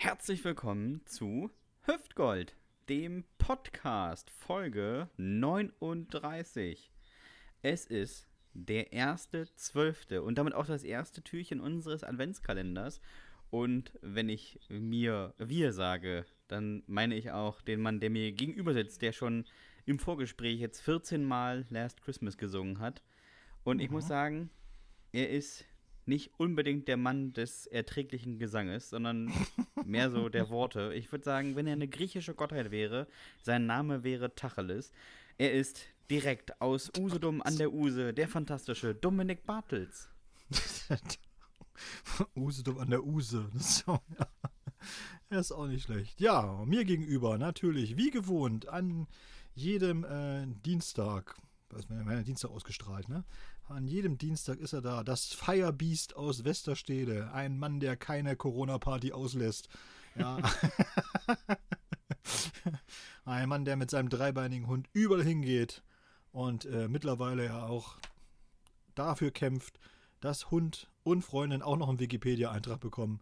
Herzlich willkommen zu Hüftgold, dem Podcast Folge 39. Es ist der erste Zwölfte und damit auch das erste Türchen unseres Adventskalenders. Und wenn ich mir wir sage, dann meine ich auch den Mann, der mir gegenüber sitzt, der schon im Vorgespräch jetzt 14 Mal Last Christmas gesungen hat. Und ich muss sagen, er ist nicht unbedingt der Mann des erträglichen Gesanges, sondern mehr so der Worte. Ich würde sagen, wenn er eine griechische Gottheit wäre, sein Name wäre Tacheles. Er ist direkt aus Usedom an der Use, der fantastische Dominik Bartels. Usedom an der Use. Das ist, auch, ja, ist auch nicht schlecht. Ja, mir gegenüber natürlich, wie gewohnt, an jedem äh, Dienstag, was wir ja Dienstag ausgestrahlt, ne? An jedem Dienstag ist er da. Das Firebeast aus Westerstede. Ein Mann, der keine Corona-Party auslässt. Ja. Ein Mann, der mit seinem dreibeinigen Hund überall hingeht und äh, mittlerweile ja auch dafür kämpft, dass Hund und Freundin auch noch einen Wikipedia-Eintrag bekommen.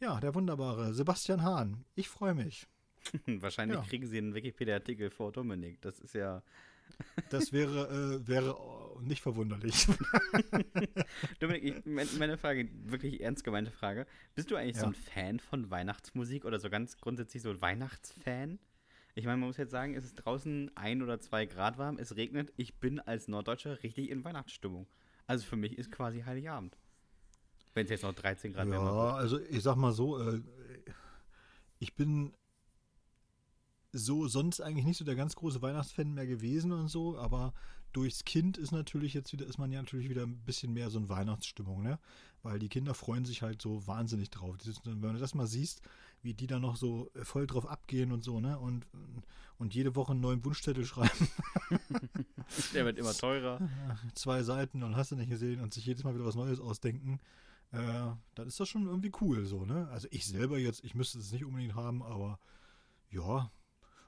Ja, der wunderbare Sebastian Hahn. Ich freue mich. Wahrscheinlich Ja. kriegen sie einen Wikipedia-Artikel vor Dominik. Das ist ja. Das wäre, äh, wäre nicht verwunderlich. Dominik, ich, mein- meine Frage, wirklich ernst gemeinte Frage. Bist du eigentlich so Ja. ein Fan von Weihnachtsmusik oder so ganz grundsätzlich so ein Weihnachtsfan? Ich meine, man muss jetzt sagen, es ist draußen ein oder zwei Grad warm, es regnet. Ich bin als Norddeutscher richtig in Weihnachtsstimmung. Also für mich ist quasi Heiligabend. Wenn es jetzt noch 13 Grad wärmer Ja, also ich sag mal so, äh, ich bin so sonst eigentlich nicht so der ganz große Weihnachtsfan mehr gewesen und so, aber durchs Kind ist natürlich jetzt wieder, ist man ja natürlich wieder ein bisschen mehr so in Weihnachtsstimmung, ne? Weil die Kinder freuen sich halt so wahnsinnig drauf. Die sitzen- Wenn du das mal siehst, wie die da noch so voll drauf abgehen und so, ne? Und, und jede Woche einen neuen Wunschzettel schreiben. Der wird immer teurer. zwei Seiten und hast du nicht gesehen und sich jedes Mal wieder was Neues ausdenken, äh, dann ist das schon irgendwie cool so, ne? Also ich selber jetzt, ich müsste es nicht unbedingt haben, aber ja,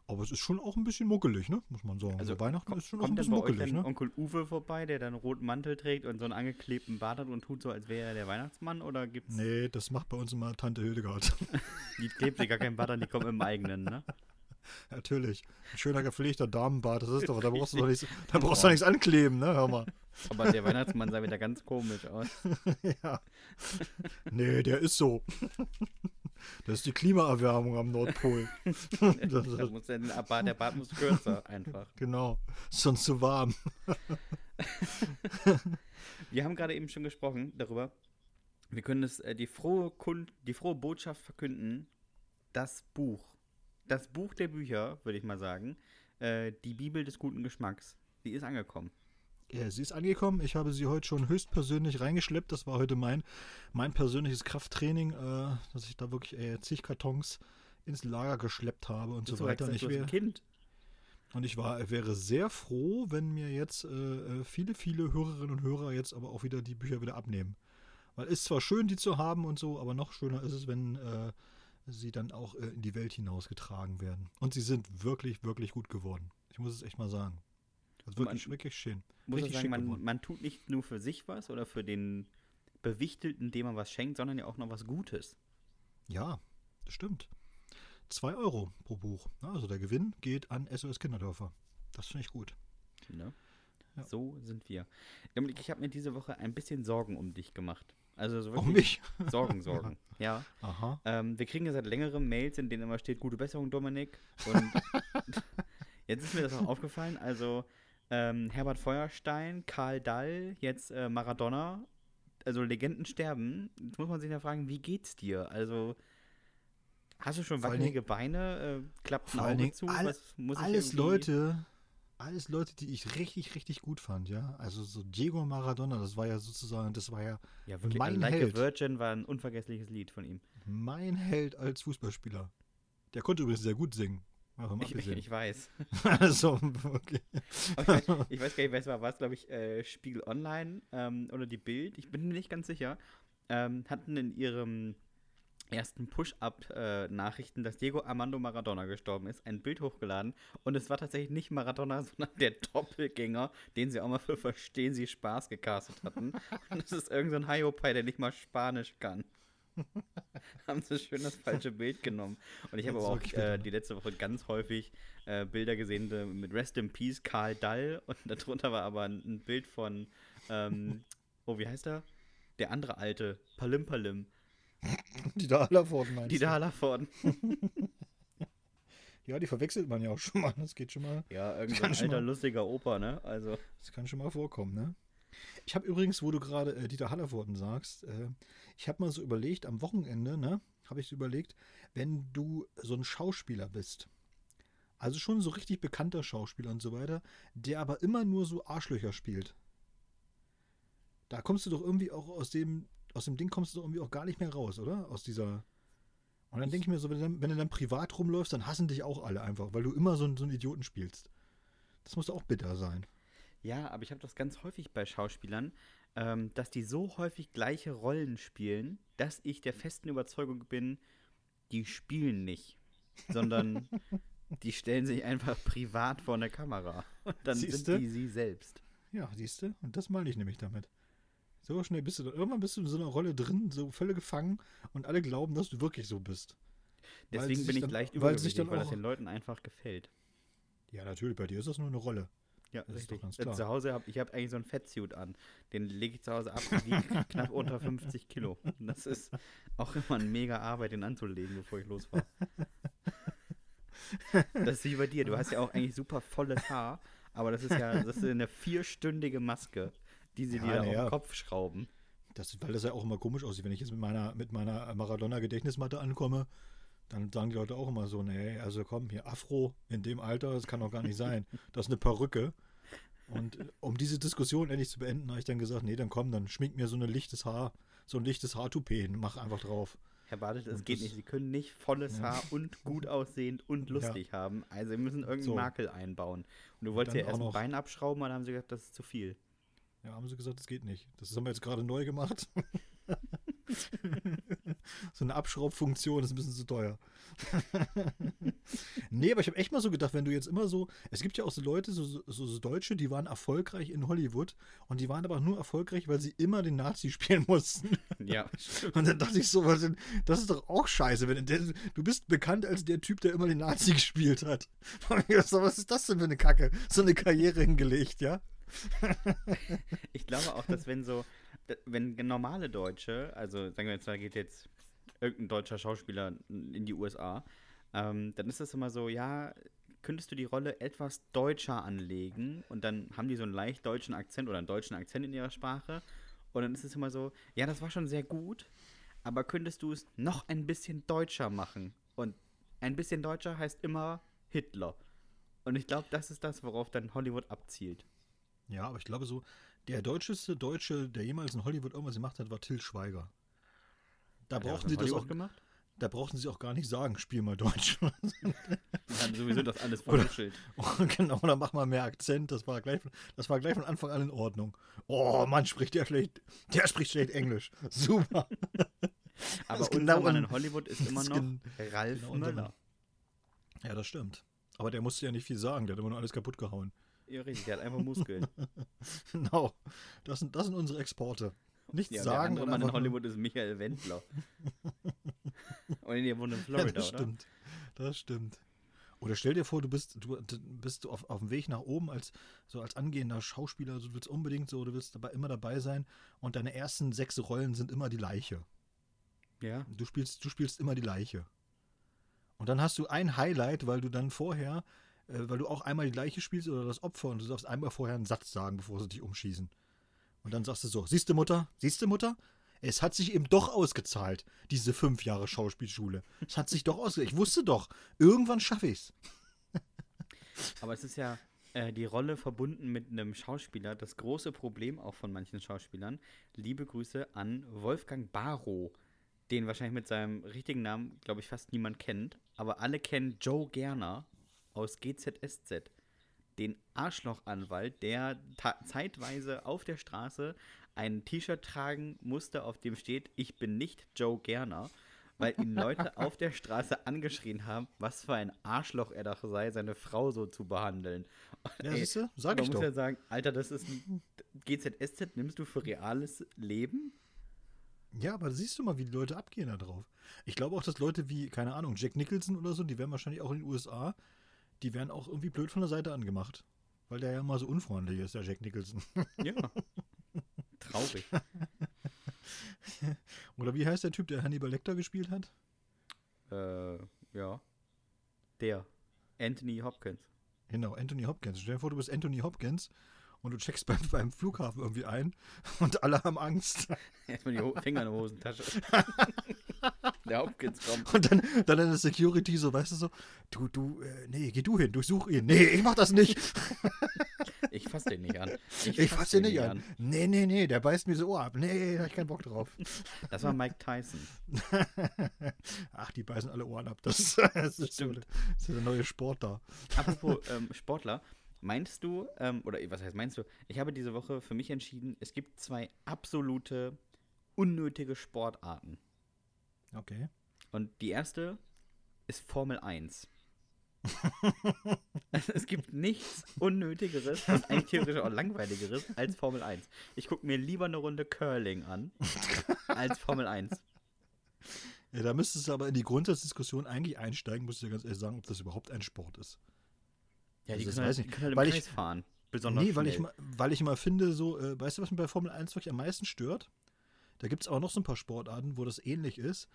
aber es ist schon auch ein bisschen muckelig, ne? Muss man sagen. Also Weihnachten Komm- ist schon auch ein Kommt bisschen muckelig, ne? Onkel Uwe vorbei, der dann einen roten Mantel trägt und so einen angeklebten Bart hat und tut so, als wäre er der Weihnachtsmann? Oder gibt's Nee, das macht bei uns immer Tante Hildegard. die klebt sich gar keinen Bart an, die kommen im eigenen, ne? Natürlich. Ein schöner gepflegter Damenbart, das ist doch, da brauchst du doch nichts, da brauchst du nichts ankleben, ne? Hör mal. Aber der Weihnachtsmann sah wieder ganz komisch aus. ja. Nee, der ist so. Das ist die Klimaerwärmung am Nordpol. Das Da muss der, Bart, der Bart muss kürzer einfach. Genau. Ist schon zu warm. Wir haben gerade eben schon gesprochen darüber. Wir können es, äh, die, frohe Kund, die frohe Botschaft verkünden. Das Buch. Das Buch der Bücher, würde ich mal sagen. Äh, die Bibel des guten Geschmacks. Die ist angekommen. Ja, sie ist angekommen. Ich habe sie heute schon höchstpersönlich reingeschleppt. Das war heute mein, mein persönliches Krafttraining, äh, dass ich da wirklich äh, zig Kartons ins Lager geschleppt habe und so weiter. Und ich, du hast ein wär, Kind. und ich war, wäre sehr froh, wenn mir jetzt äh, äh, viele, viele Hörerinnen und Hörer jetzt aber auch wieder die Bücher wieder abnehmen. Weil es ist zwar schön, die zu haben und so, aber noch schöner ist es, wenn äh, sie dann auch äh, in die Welt hinausgetragen werden. Und sie sind wirklich, wirklich gut geworden. Ich muss es echt mal sagen. Also Man- wirklich, wirklich schön. Muss ich Richtig sagen, man, man tut nicht nur für sich was oder für den Bewichtelten, dem man was schenkt, sondern ja auch noch was Gutes. Ja, das stimmt. 2 Euro pro Buch. Ja, Also der Gewinn geht an SOS Kinderdörfer. Das finde ich gut. Ne? Ja. So sind wir. Dominik, ich habe mir diese Woche ein bisschen Sorgen um dich gemacht. Also so wirklich mich. Sorgen, Sorgen. ja. Aha. Ähm, wir kriegen ja seit längerem Mails, in denen immer steht, gute Besserung, Dominik. Und jetzt ist mir das auch aufgefallen. Also ähm, Herbert Feuerstein, Karl Dall, jetzt äh, Maradona. Also Legenden sterben. Jetzt muss man sich ja fragen, wie geht's dir? Also hast du schon Vor wackelige Beine? Äh, klappt ein Auge zu? ich Alles Leute, alles Leute, die ich richtig, richtig gut fand, ja. Also so Diego Maradona, das war ja sozusagen, das war ja Ja, wirklich. mein Like Held. a Virgin war ein unvergessliches Lied von ihm. mein Held als Fußballspieler. Der konnte übrigens sehr gut singen. Davon Ich, ich, ich weiß. also, okay. Ich, weiß ich weiß gar nicht, wer es war. War es, glaube ich, äh, Spiegel Online ähm, oder die Bild? Ich bin mir nicht ganz sicher. Ähm, hatten in ihrem ersten Push-Up-Nachrichten, dass Diego Armando Maradona gestorben ist, ein Bild hochgeladen. Und es war tatsächlich nicht Maradona, sondern der Doppelgänger, den sie auch mal für Verstehen Sie Spaß gecastet hatten. Und das ist irgendein so Hiopai, der nicht mal Spanisch kann. haben sie schön das falsche Bild genommen. Und ich habe aber auch äh, die letzte Woche ganz häufig äh, Bilder gesehen äh, mit Rest in Peace Karl Dall und darunter war aber ein, Bild von, ähm, oh, wie heißt er? Der andere alte, Palim Palim, Die da Hallerford meinst die du? da Hallervorden. Ja, die verwechselt man ja auch schon mal. Das geht schon mal. Ja, irgendein schon alter, mal- lustiger Opa, ne? Also, Das kann schon mal vorkommen, ne? Ich habe übrigens, wo du gerade äh, Dieter Hallervorden sagst, äh, ich habe mal so überlegt, am Wochenende, ne, habe ich so überlegt, wenn du so ein Schauspieler bist, also schon so richtig bekannter Schauspieler und so weiter, der aber immer nur so Arschlöcher spielt. Da kommst du doch irgendwie auch aus dem, aus dem Ding kommst du doch irgendwie auch gar nicht mehr raus, oder? Aus dieser. Und dann denke ich mir so, wenn du, dann, wenn du dann privat rumläufst, dann hassen dich auch alle einfach, weil du immer so, so einen Idioten spielst. Das muss doch auch bitter sein. Ja, aber ich habe das ganz häufig bei Schauspielern, ähm, dass die so häufig gleiche Rollen spielen, dass ich der festen Überzeugung bin, die spielen nicht, sondern die stellen sich einfach privat vor eine Kamera. Und dann Siehste? sind die sie selbst. Ja, siehst du? Und das meine ich nämlich damit. So schnell bist du da. Irgendwann bist du in so einer Rolle drin, so völlig gefangen und alle glauben, dass du wirklich so bist. Weil Deswegen bin ich dann- leicht weil sich übergewichtig, dann weil das den Leuten einfach gefällt. Ja, natürlich, bei dir ist das nur eine Rolle. Ja, Das ist richtig. doch ganz klar. Zu Hause habe ich hab eigentlich so einen Fettsuit an. Den lege ich zu Hause ab, der wiegt knapp unter 50 Kilo. Und das ist auch immer eine mega Arbeit, den anzulegen, bevor ich losfahre. Das ist wie bei dir. Du hast ja auch eigentlich super volles Haar, aber das ist ja das ist eine vierstündige Maske, die sie Ja, dir auf ja. den Kopf schrauben. Das, weil das ja auch immer komisch aussieht. Wenn ich jetzt mit meiner, mit meiner Maradona-Gedächtnismatte ankomme, dann sagen die Leute auch immer so, nee, also komm, hier Afro in dem Alter, das kann doch gar nicht sein. Das ist eine Perücke. Und äh, um diese Diskussion endlich zu beenden, habe ich dann gesagt, nee, dann komm, dann schmink mir so ein lichtes Haar, so ein lichtes Haartoupet, mach einfach drauf. Herr Bartelt, es geht das- nicht. Sie können nicht volles Ja. Haar und gut aussehend und lustig haben. Also sie müssen irgendeinen So. Makel einbauen. Und du wolltest ja erst auch ein noch- Bein abschrauben, und dann haben sie gesagt, das ist zu viel. Ja, haben sie gesagt, das geht nicht. Das haben wir jetzt gerade neu gemacht. so eine Abschraubfunktion ist ein bisschen zu teuer. nee, aber ich habe echt mal so gedacht, wenn du jetzt immer so, es gibt ja auch so Leute, so, so, so Deutsche, die waren erfolgreich in Hollywood und die waren aber nur erfolgreich, weil sie immer den Nazi spielen mussten. Ja, Und dann dachte ich so, was denn, das ist doch auch scheiße. Wenn der, du bist bekannt als der Typ, der immer den Nazi gespielt hat. So, was ist das denn für eine Kacke? So eine Karriere hingelegt, ja? Ich glaube auch, dass wenn so, wenn normale Deutsche, also sagen wir jetzt, da geht jetzt irgendein deutscher Schauspieler in die USA, ähm, dann ist das immer so, ja, könntest du die Rolle etwas deutscher anlegen und dann haben die so einen leicht deutschen Akzent oder einen deutschen Akzent in ihrer Sprache und dann ist es immer so, ja, das war schon sehr gut, aber könntest du es noch ein bisschen deutscher machen und ein bisschen deutscher heißt immer Hitler. Und ich glaube, das ist das, worauf dann Hollywood abzielt. Ja, aber ich glaube so, der deutscheste Deutsche, der jemals in Hollywood irgendwas gemacht hat, war Till Schweiger. Da Hat brauchten sie das auch, gemacht? da brauchten sie auch gar nicht sagen, spiel mal Deutsch. Die haben sowieso das alles verwuschelt. genau, dann mach mal mehr Akzent. Das war gleich, das war gleich von Anfang an in Ordnung. Oh Mann, spricht der schlecht, der spricht schlecht Englisch. Super. Aber genau Mann in Hollywood ist immer noch Ralf genau Möller. Ja, das stimmt. Aber der musste ja nicht viel sagen, der hat immer nur alles kaputt gehauen. Ja, richtig, der hat einfach Muskeln. Genau. Das sind, das sind unsere Exporte. Nichts ja, der sagen andere und Mann in Hollywood ist Michael Wendler. Und der wohnt in Ja, Florida, das oder? stimmt. Das stimmt. Oder stell dir vor, du bist, du bist auf, auf dem Weg nach oben als so als angehender Schauspieler, du willst unbedingt so, du willst dabei, immer dabei sein und deine ersten sechs Rollen sind immer die Leiche. Ja. Du spielst, du spielst immer die Leiche. Und dann hast du ein Highlight, weil du dann vorher, äh, weil du auch einmal die Leiche spielst oder das Opfer und du darfst einmal vorher einen Satz sagen, bevor sie dich umschießen. Und dann sagst du so, siehste Mutter, siehste Mutter, es hat sich eben doch ausgezahlt, diese fünf Jahre Schauspielschule. Es hat sich doch ausgezahlt. Ich wusste doch, irgendwann schaffe ich's. Aber es ist ja äh, die Rolle verbunden mit einem Schauspieler. Das große Problem auch von manchen Schauspielern. Liebe Grüße an Wolfgang Barrow, den wahrscheinlich mit seinem richtigen Namen, glaube ich, fast niemand kennt. Aber alle kennen Joe Gerner aus GZSZ. Den Arschlochanwalt, der zeitweise auf der Straße ein T-Shirt tragen musste, auf dem steht, ich bin nicht Joe Gerner, weil ihn Leute auf der Straße angeschrien haben, was für ein Arschloch er doch sei, seine Frau so zu behandeln. Ja, Ey, siehste, sag ich muss doch. ja sagen, Alter, das ist ein GZSZ, nimmst du für reales Leben? Ja, aber siehst du mal, wie die Leute abgehen da drauf. Ich glaube auch, dass Leute wie, keine Ahnung, Jack Nicholson oder so, die werden wahrscheinlich auch in den USA, die werden auch irgendwie blöd von der Seite angemacht. Weil der ja mal so unfreundlich ist, der Jack Nicholson. Ja. Traurig. oder wie heißt der Typ, der Hannibal Lecter gespielt hat? Äh, ja. Der. Anthony Hopkins. Genau, Anthony Hopkins. Stell dir vor, du bist Anthony Hopkins und du checkst beim, beim Flughafen irgendwie ein und alle haben Angst. Erstmal die Finger in der Hosentasche. der Hopkins kommt. Und dann, dann in der Security so, weißt du so, du, du, äh, nee, geh du hin, durchsuch ihn. Nee, ich mach das nicht. Ich fass den nicht an. Ich fass den nicht an. Nee, nee, nee, der beißt mir so Ohr ab. Nee, da hab ich keinen Bock drauf. Das war Mike Tyson. Ach, die beißen alle Ohren ab. Das, das, ist, so, das ist der neue Sport da. Apropos ähm, Sportler, meinst du, ähm, oder was heißt meinst du, ich habe diese Woche für mich entschieden, es gibt zwei absolute unnötige Sportarten. Okay. Und die erste ist Formel 1. es gibt nichts Unnötigeres und eigentlich theoretisch auch Langweiligeres als Formel 1. Ich gucke mir lieber eine Runde Curling an als Formel 1. Ja, da müsstest du aber in die Grundsatzdiskussion eigentlich einsteigen, musst du ja ganz ehrlich sagen, ob das überhaupt ein Sport ist. Ja, die Also können, weiß halt, ich die können halt im weil Kreis ich- fahren. Besonders Nee, weil ich, schnell. mal, weil ich immer finde, so, äh, weißt du, was mir bei Formel 1 wirklich am meisten stört? Da gibt es auch noch so ein paar Sportarten, wo das ähnlich ist.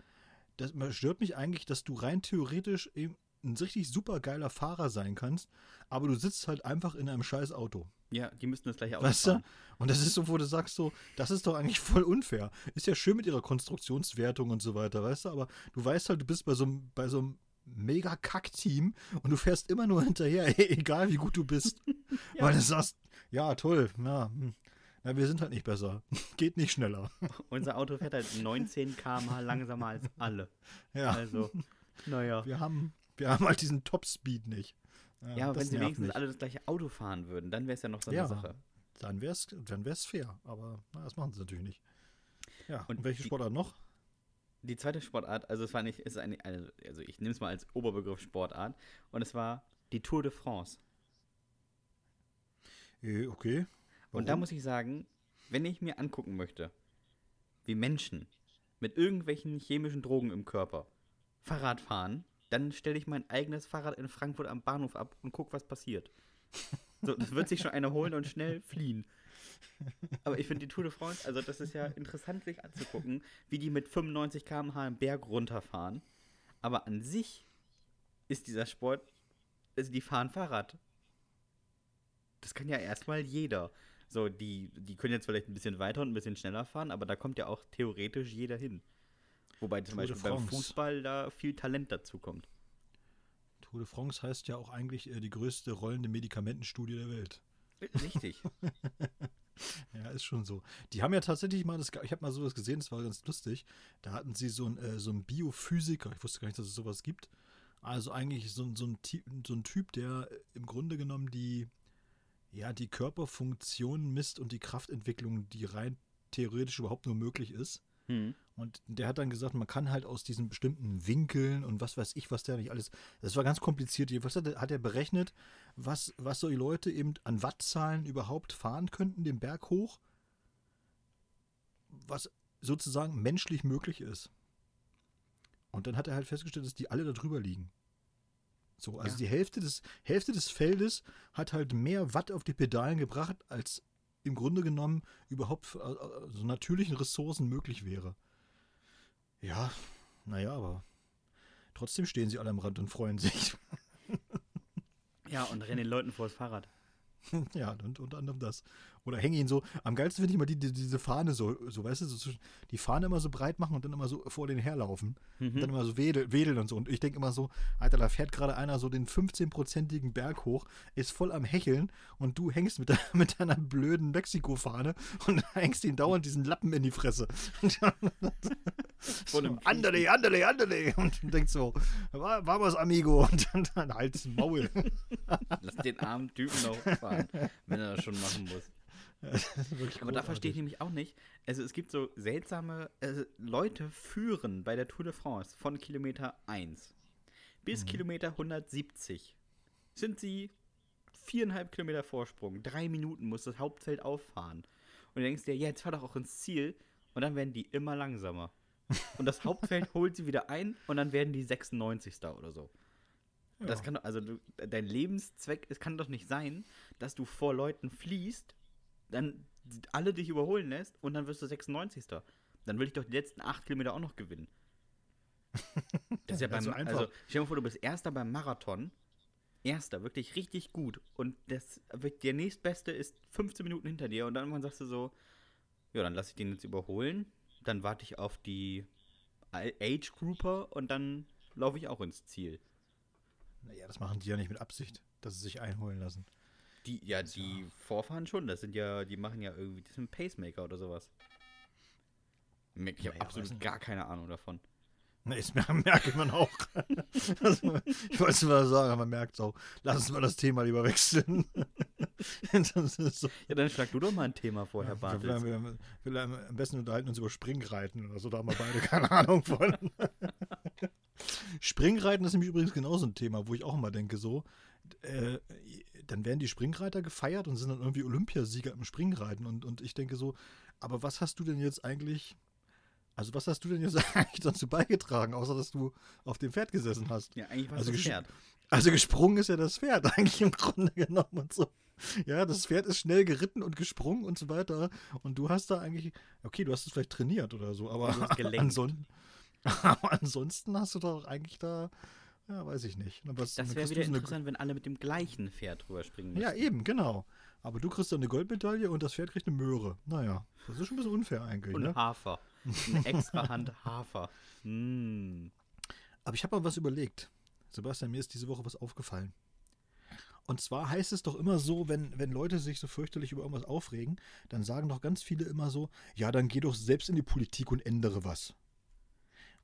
Das stört mich eigentlich, dass du rein theoretisch eben ein richtig super geiler Fahrer sein kannst, aber du sitzt halt einfach in einem scheiß Auto. Ja, die müssten das gleiche Auto Weißt du? Und das ist so, wo du sagst so, das ist doch eigentlich voll unfair. Ist ja schön mit ihrer Konstruktionswertung und so weiter, weißt du, aber du weißt halt, du bist bei so einem, bei so einem mega Kack-Team und du fährst immer nur hinterher, egal wie gut du bist. Ja. Weil du sagst, ja, toll, ja, hm. Na, wir sind halt nicht besser. Geht nicht schneller. Unser Auto fährt halt 19 km/h langsamer als alle. Ja, Also, naja. wir haben, wir haben halt diesen Top-Speed nicht. Ja, aber das wenn sie wenigstens mich. alle das gleiche Auto fahren würden, dann wäre es ja noch so eine Ja. Sache. Dann wär's, dann wär's fair, aber na, das machen sie natürlich nicht. Ja, Und und, welche die- Sportart noch? Die zweite Sportart, also es war nicht, ist eine, eine also ich nehme es mal als Oberbegriff Sportart, und es war die Tour de France. Äh, okay. Und da Warum? muss ich sagen, wenn ich mir angucken möchte, wie Menschen mit irgendwelchen chemischen Drogen im Körper Fahrrad fahren, dann stelle ich mein eigenes Fahrrad in Frankfurt am Bahnhof ab und guck, was passiert. So, das wird sich schon einer holen und schnell fliehen. Aber ich finde die Tour de France, also das ist ja interessant, sich anzugucken, wie die mit 95 km/h einen Berg runterfahren. Aber an sich ist dieser Sport, also die fahren Fahrrad. Das kann ja erstmal jeder. So, die, die können jetzt vielleicht ein bisschen weiter und ein bisschen schneller fahren, aber da kommt ja auch theoretisch jeder hin. Wobei zum Tour Beispiel beim. Fußball da viel Talent dazu kommt. Tour de France heißt ja auch eigentlich äh, die größte rollende Medikamentenstudie der Welt. Richtig. Ja, ist schon so. Die haben ja tatsächlich mal, das, ich habe mal sowas gesehen, das war ganz lustig. Da hatten sie so einen äh, so einen Biophysiker, ich wusste gar nicht, dass es sowas gibt. Also eigentlich so, ein- so, ein, so ein Typ, der im Grunde genommen die, ja, die Körperfunktion misst und die Kraftentwicklung, die rein theoretisch überhaupt nur möglich ist. Hm. Und der hat dann gesagt, man kann halt aus diesen bestimmten Winkeln und was weiß ich, was der nicht alles. Das war ganz kompliziert. Jedenfalls hat er, hat er berechnet, was, was so die Leute eben an Wattzahlen überhaupt fahren könnten, den Berg hoch. Was sozusagen menschlich möglich ist. Und dann hat er halt festgestellt, dass die alle da drüber liegen. So, also Ja. die Hälfte des, Hälfte des Feldes hat halt mehr Watt auf die Pedalen gebracht, als im Grunde genommen überhaupt für, äh, so natürlichen Ressourcen möglich wäre. Ja, naja, aber trotzdem stehen sie alle am Rand und freuen sich. Ja, und rennen den Leuten vor das Fahrrad. ja, und unter anderem das. Oder hängen ihn so, am geilsten finde ich immer die, die, diese Fahne so, so, weißt du, so, zwischen- die Fahne immer so breit machen und dann immer so vor den herlaufen. Und dann Mhm. immer so wedel, wedeln und so. Und ich denke immer so, Alter, da fährt gerade einer so den 15-prozentigen Berg hoch, ist voll am Hecheln und du hängst mit, de mit deiner blöden Mexiko-Fahne und hängst ihn dauernd diesen Lappen in die Fresse. Vor einem so, andale, andale, andale. Und du denkst so, "Va- vamos, amigo. Und dann, dann halt's Maul. Lass den armen Typen noch fahren, wenn er das schon machen muss. Aber da verstehe ich nämlich auch nicht. Also es gibt so seltsame äh, Leute führen bei der Tour de France von Kilometer 1 bis Kilometer 170. Sind sie viereinhalb Kilometer Vorsprung. Drei Minuten muss das Hauptfeld auffahren. Und du denkst dir, ja, jetzt fahr doch auch ins Ziel. und dann werden die immer langsamer. Und das Hauptfeld holt sie wieder ein und dann werden die 96. oder so. Das Ja. kann doch, also du, dein Lebenszweck, es kann doch nicht sein, dass du vor Leuten fließt, dann alle dich überholen lässt und dann wirst du 96. Dann will ich doch die letzten 8 Kilometer auch noch gewinnen. Das ist ja beim, so einfach. also stell dir mal vor, du bist Erster beim Marathon. Erster, wirklich richtig gut. Und das, der nächstbeste ist 15 Minuten hinter dir und dann irgendwann sagst du so, ja, dann lasse ich den jetzt überholen. Dann warte ich auf die Age Grouper und dann laufe ich auch ins Ziel. Naja, das machen die ja nicht mit Absicht, dass sie sich einholen lassen. Die, ja, die Vorfahren schon. Das sind ja, die machen ja irgendwie, das sind Pacemaker oder sowas. Ich habe weiß absolut gar keine Ahnung davon. Na, das mer- merke man auch. Also, ich wollte es mal sagen, aber man merkt es auch. Lass uns mal das Thema lieber wechseln. so. Ja, dann schlag du doch mal ein Thema vor, Herr wir, Bartels. wir, wir, wir, wir am besten unterhalten uns über Springreiten oder so, da haben wir beide keine Ahnung von. Springreiten ist nämlich übrigens genauso ein Thema, wo ich auch immer denke, so, äh, dann werden die Springreiter gefeiert und sind dann irgendwie Olympiasieger im Springreiten. Und, und ich denke so, aber was hast du denn jetzt eigentlich, also was hast du denn jetzt eigentlich dazu beigetragen, außer dass du auf dem Pferd gesessen hast? Ja, eigentlich war Also das Pferd. Also gesprungen ist ja das Pferd eigentlich im Grunde genommen und so. Ja, das Pferd ist schnell geritten und gesprungen und so weiter. Und du hast da eigentlich, okay, du hast es vielleicht trainiert oder so, aber ansonsten, aber ansonsten hast du doch eigentlich da, ja, weiß ich nicht. Aber was- Das wäre wieder interessant, wenn alle mit dem gleichen Pferd drüber springen Ja, eben, genau. Aber du kriegst dann eine Goldmedaille und das Pferd kriegt eine Möhre. Naja, das ist schon ein bisschen unfair eigentlich, Und ne? Hafer. Eine extra Hand Hafer. Mm. Aber ich habe mal was überlegt. Sebastian, mir ist diese Woche was aufgefallen. Und zwar heißt es doch immer so, wenn, wenn Leute sich so fürchterlich über irgendwas aufregen, dann sagen doch ganz viele immer so, ja, dann geh doch selbst in die Politik und ändere was.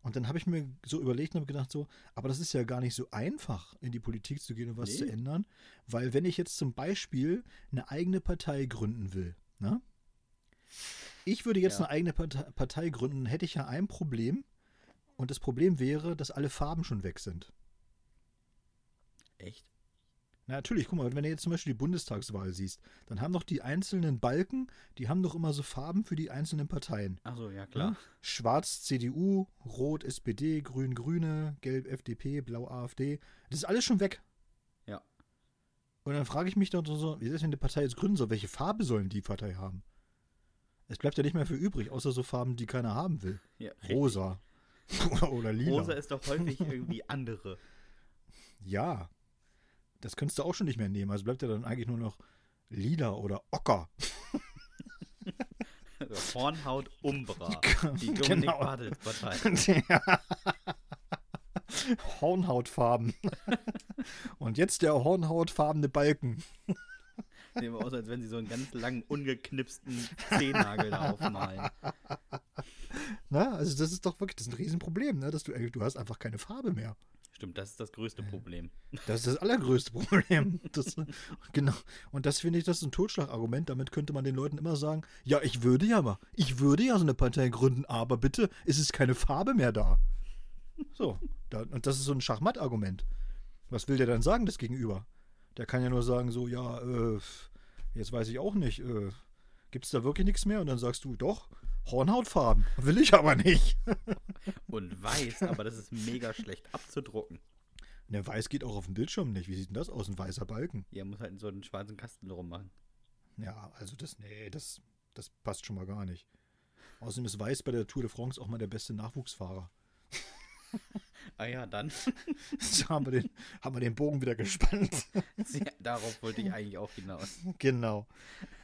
Und dann habe ich mir so überlegt und habe gedacht so, aber das ist ja gar nicht so einfach, in die Politik zu gehen und was Nee. zu ändern. Weil wenn ich jetzt zum Beispiel eine eigene Partei gründen will, ne? Ich würde jetzt Ja. eine eigene Partei, Partei gründen, hätte ich ja ein Problem. Und das Problem wäre, dass alle Farben schon weg sind. Echt? Na, natürlich, guck mal, wenn du jetzt zum Beispiel die Bundestagswahl siehst, dann haben doch die einzelnen Balken, die haben doch immer so Farben für die einzelnen Parteien. Achso, ja klar. Ja? Schwarz CDU, Rot SPD, Grün Grüne, Gelb FDP, Blau AfD. Das ist alles schon weg. Ja. Und dann frage ich mich doch so, wie ist das, wenn die Partei jetzt gründen soll? Welche Farbe sollen die Partei haben? Es bleibt ja nicht mehr für übrig, außer so Farben, die keiner haben will. Ja. Rosa. oder lila. Rosa ist doch häufig irgendwie andere. Ja. Das könntest du auch schon nicht mehr nehmen. Also bleibt ja dann eigentlich nur noch lila oder ocker. Hornhaut Umbra. Die Dominik Genau. Bartels Partei. Ja. Hornhautfarben. Und jetzt der hornhautfarbene Balken. Sehen wir aus, als wenn sie so einen ganz langen, ungeknipsten Zehennagel da aufmalen. Na, also das ist doch wirklich, das ist ein Riesenproblem, ne? dass du, du hast einfach keine Farbe mehr. Stimmt, das ist das größte Problem. Das ist das allergrößte Problem. Das, genau. Und das finde ich, das ist ein Totschlagargument. Damit könnte man den Leuten immer sagen, ja, ich würde ja mal, ich würde ja so eine Partei gründen, aber bitte, es ist keine Farbe mehr da. So, da, und das ist so ein Schachmatt-Argument. Was will der dann sagen, das Gegenüber? Der kann ja nur sagen, so, ja, äh, jetzt weiß ich auch nicht, äh, gibt es da wirklich nichts mehr? Und dann sagst du, doch, Hornhautfarben. Will ich aber nicht. Und weiß, aber das ist mega schlecht abzudrucken. Der Weiß geht auch auf dem Bildschirm nicht. Wie sieht denn das aus? Ein weißer Balken. Ihr muss halt so einen schwarzen Kasten rummachen. Ja, also das, nee, das, das passt schon mal gar nicht. Außerdem ist Weiß bei der Tour de France auch mal der beste Nachwuchsfahrer. Ah ja, dann. So haben wir den, haben wir den Bogen wieder gespannt. Ja, Darauf wollte ich eigentlich auch hinaus. genau.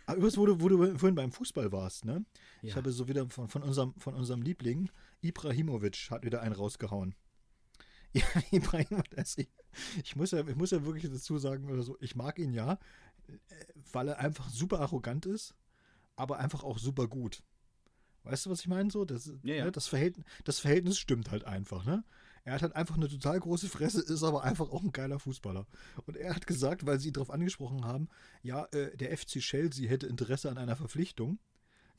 Aber übrigens, wo du, wo du vorhin beim Fußball warst, ne? Ich Ja. habe so wieder von, von, unserem, von unserem Liebling, Ibrahimovic, hat wieder einen rausgehauen. Ja, Ibrahimovic, also ich, ich, muss ja, ich muss ja wirklich dazu sagen, oder so, ich mag ihn ja, äh, weil er einfach super arrogant ist, aber einfach auch super gut. Weißt du, was ich meine? So, das, Ja, ja. Ne, das, Verhältnis, das Verhältnis stimmt halt einfach, ne? Er hat halt einfach eine total große Fresse, ist aber einfach auch ein geiler Fußballer. Und er hat gesagt, weil sie ihn darauf angesprochen haben, ja, äh, der FC Chelsea hätte Interesse an einer Verpflichtung.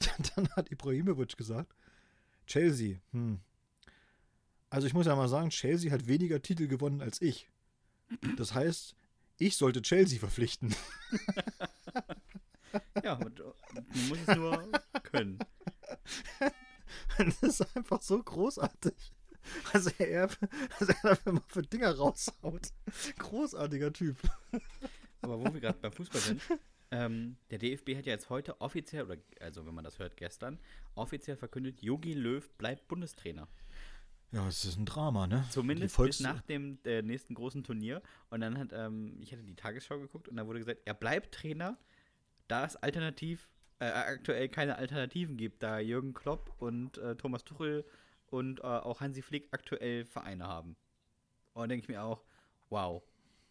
Dann hat Ibrahimovic gesagt, Chelsea, hm. Also ich muss ja mal sagen, Chelsea hat weniger Titel gewonnen als ich. Das heißt, ich sollte Chelsea verpflichten. Ja, und, du musst es nur können. Das ist einfach so großartig. Also er, also er dafür mal für Dinger raushaut. Großartiger Typ. Aber wo wir gerade beim Fußball sind, ähm, der DFB hat ja jetzt heute offiziell, oder also wenn man das hört, gestern, offiziell verkündet, Jogi Löw bleibt Bundestrainer. Ja, es ist ein Drama, ne? Zumindest bis nach dem äh, nächsten großen Turnier. Und dann hat, ähm, ich hatte die Tagesschau geguckt und da wurde gesagt, er bleibt Trainer, da es alternativ, äh, aktuell keine Alternativen gibt, da Jürgen Klopp und äh, Thomas Tuchel und äh, auch Hansi Flick aktuell Vereine haben. Und denke ich mir auch, wow,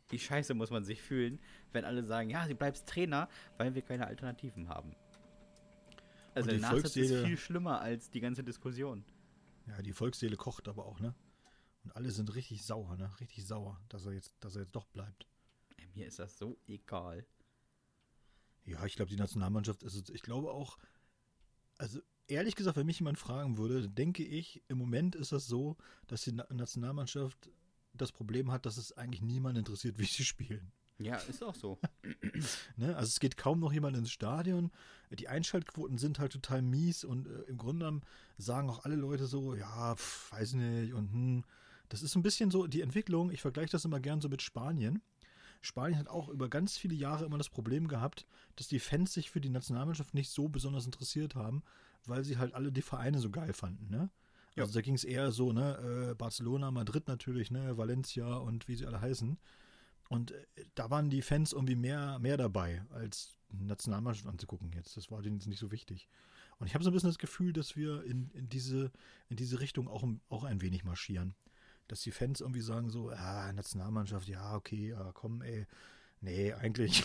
wie scheiße muss man sich fühlen, wenn alle sagen, ja, sie bleibst Trainer, weil wir keine Alternativen haben. Also der Nachsatz ist viel schlimmer als die ganze Diskussion. Ja, die Volksseele kocht aber auch, ne? Und alle sind richtig sauer, ne? Richtig sauer, dass er jetzt, dass er jetzt doch bleibt. Mir ist das so egal. Ja, ich glaube, die Nationalmannschaft ist, ich glaube auch, also ehrlich gesagt, wenn mich jemand fragen würde, denke ich, im Moment ist das so, dass die Nationalmannschaft das Problem hat, dass es eigentlich niemand interessiert, wie sie spielen. Ja, ist auch so. ne? Also es geht kaum noch jemand ins Stadion. Die Einschaltquoten sind halt total mies und äh, im Grunde genommen sagen auch alle Leute so, ja, pf, weiß nicht und hm. Das ist ein bisschen so die Entwicklung, ich vergleiche das immer gern so mit Spanien. Spanien hat auch über ganz viele Jahre immer das Problem gehabt, dass die Fans sich für die Nationalmannschaft nicht so besonders interessiert haben, weil sie halt alle die Vereine so geil fanden, ne? Ja. Also da ging es eher so, ne, äh, Barcelona, Madrid natürlich, ne, Valencia und wie sie alle heißen. Und äh, da waren die Fans irgendwie mehr, mehr dabei, als Nationalmannschaft anzugucken jetzt. Das war denen jetzt nicht so wichtig. Und ich habe so ein bisschen das Gefühl, dass wir in, in, diese, in diese Richtung auch, auch ein wenig marschieren. Dass die Fans irgendwie sagen so, ah, Nationalmannschaft, ja, okay, ah, komm, ey, nee, eigentlich.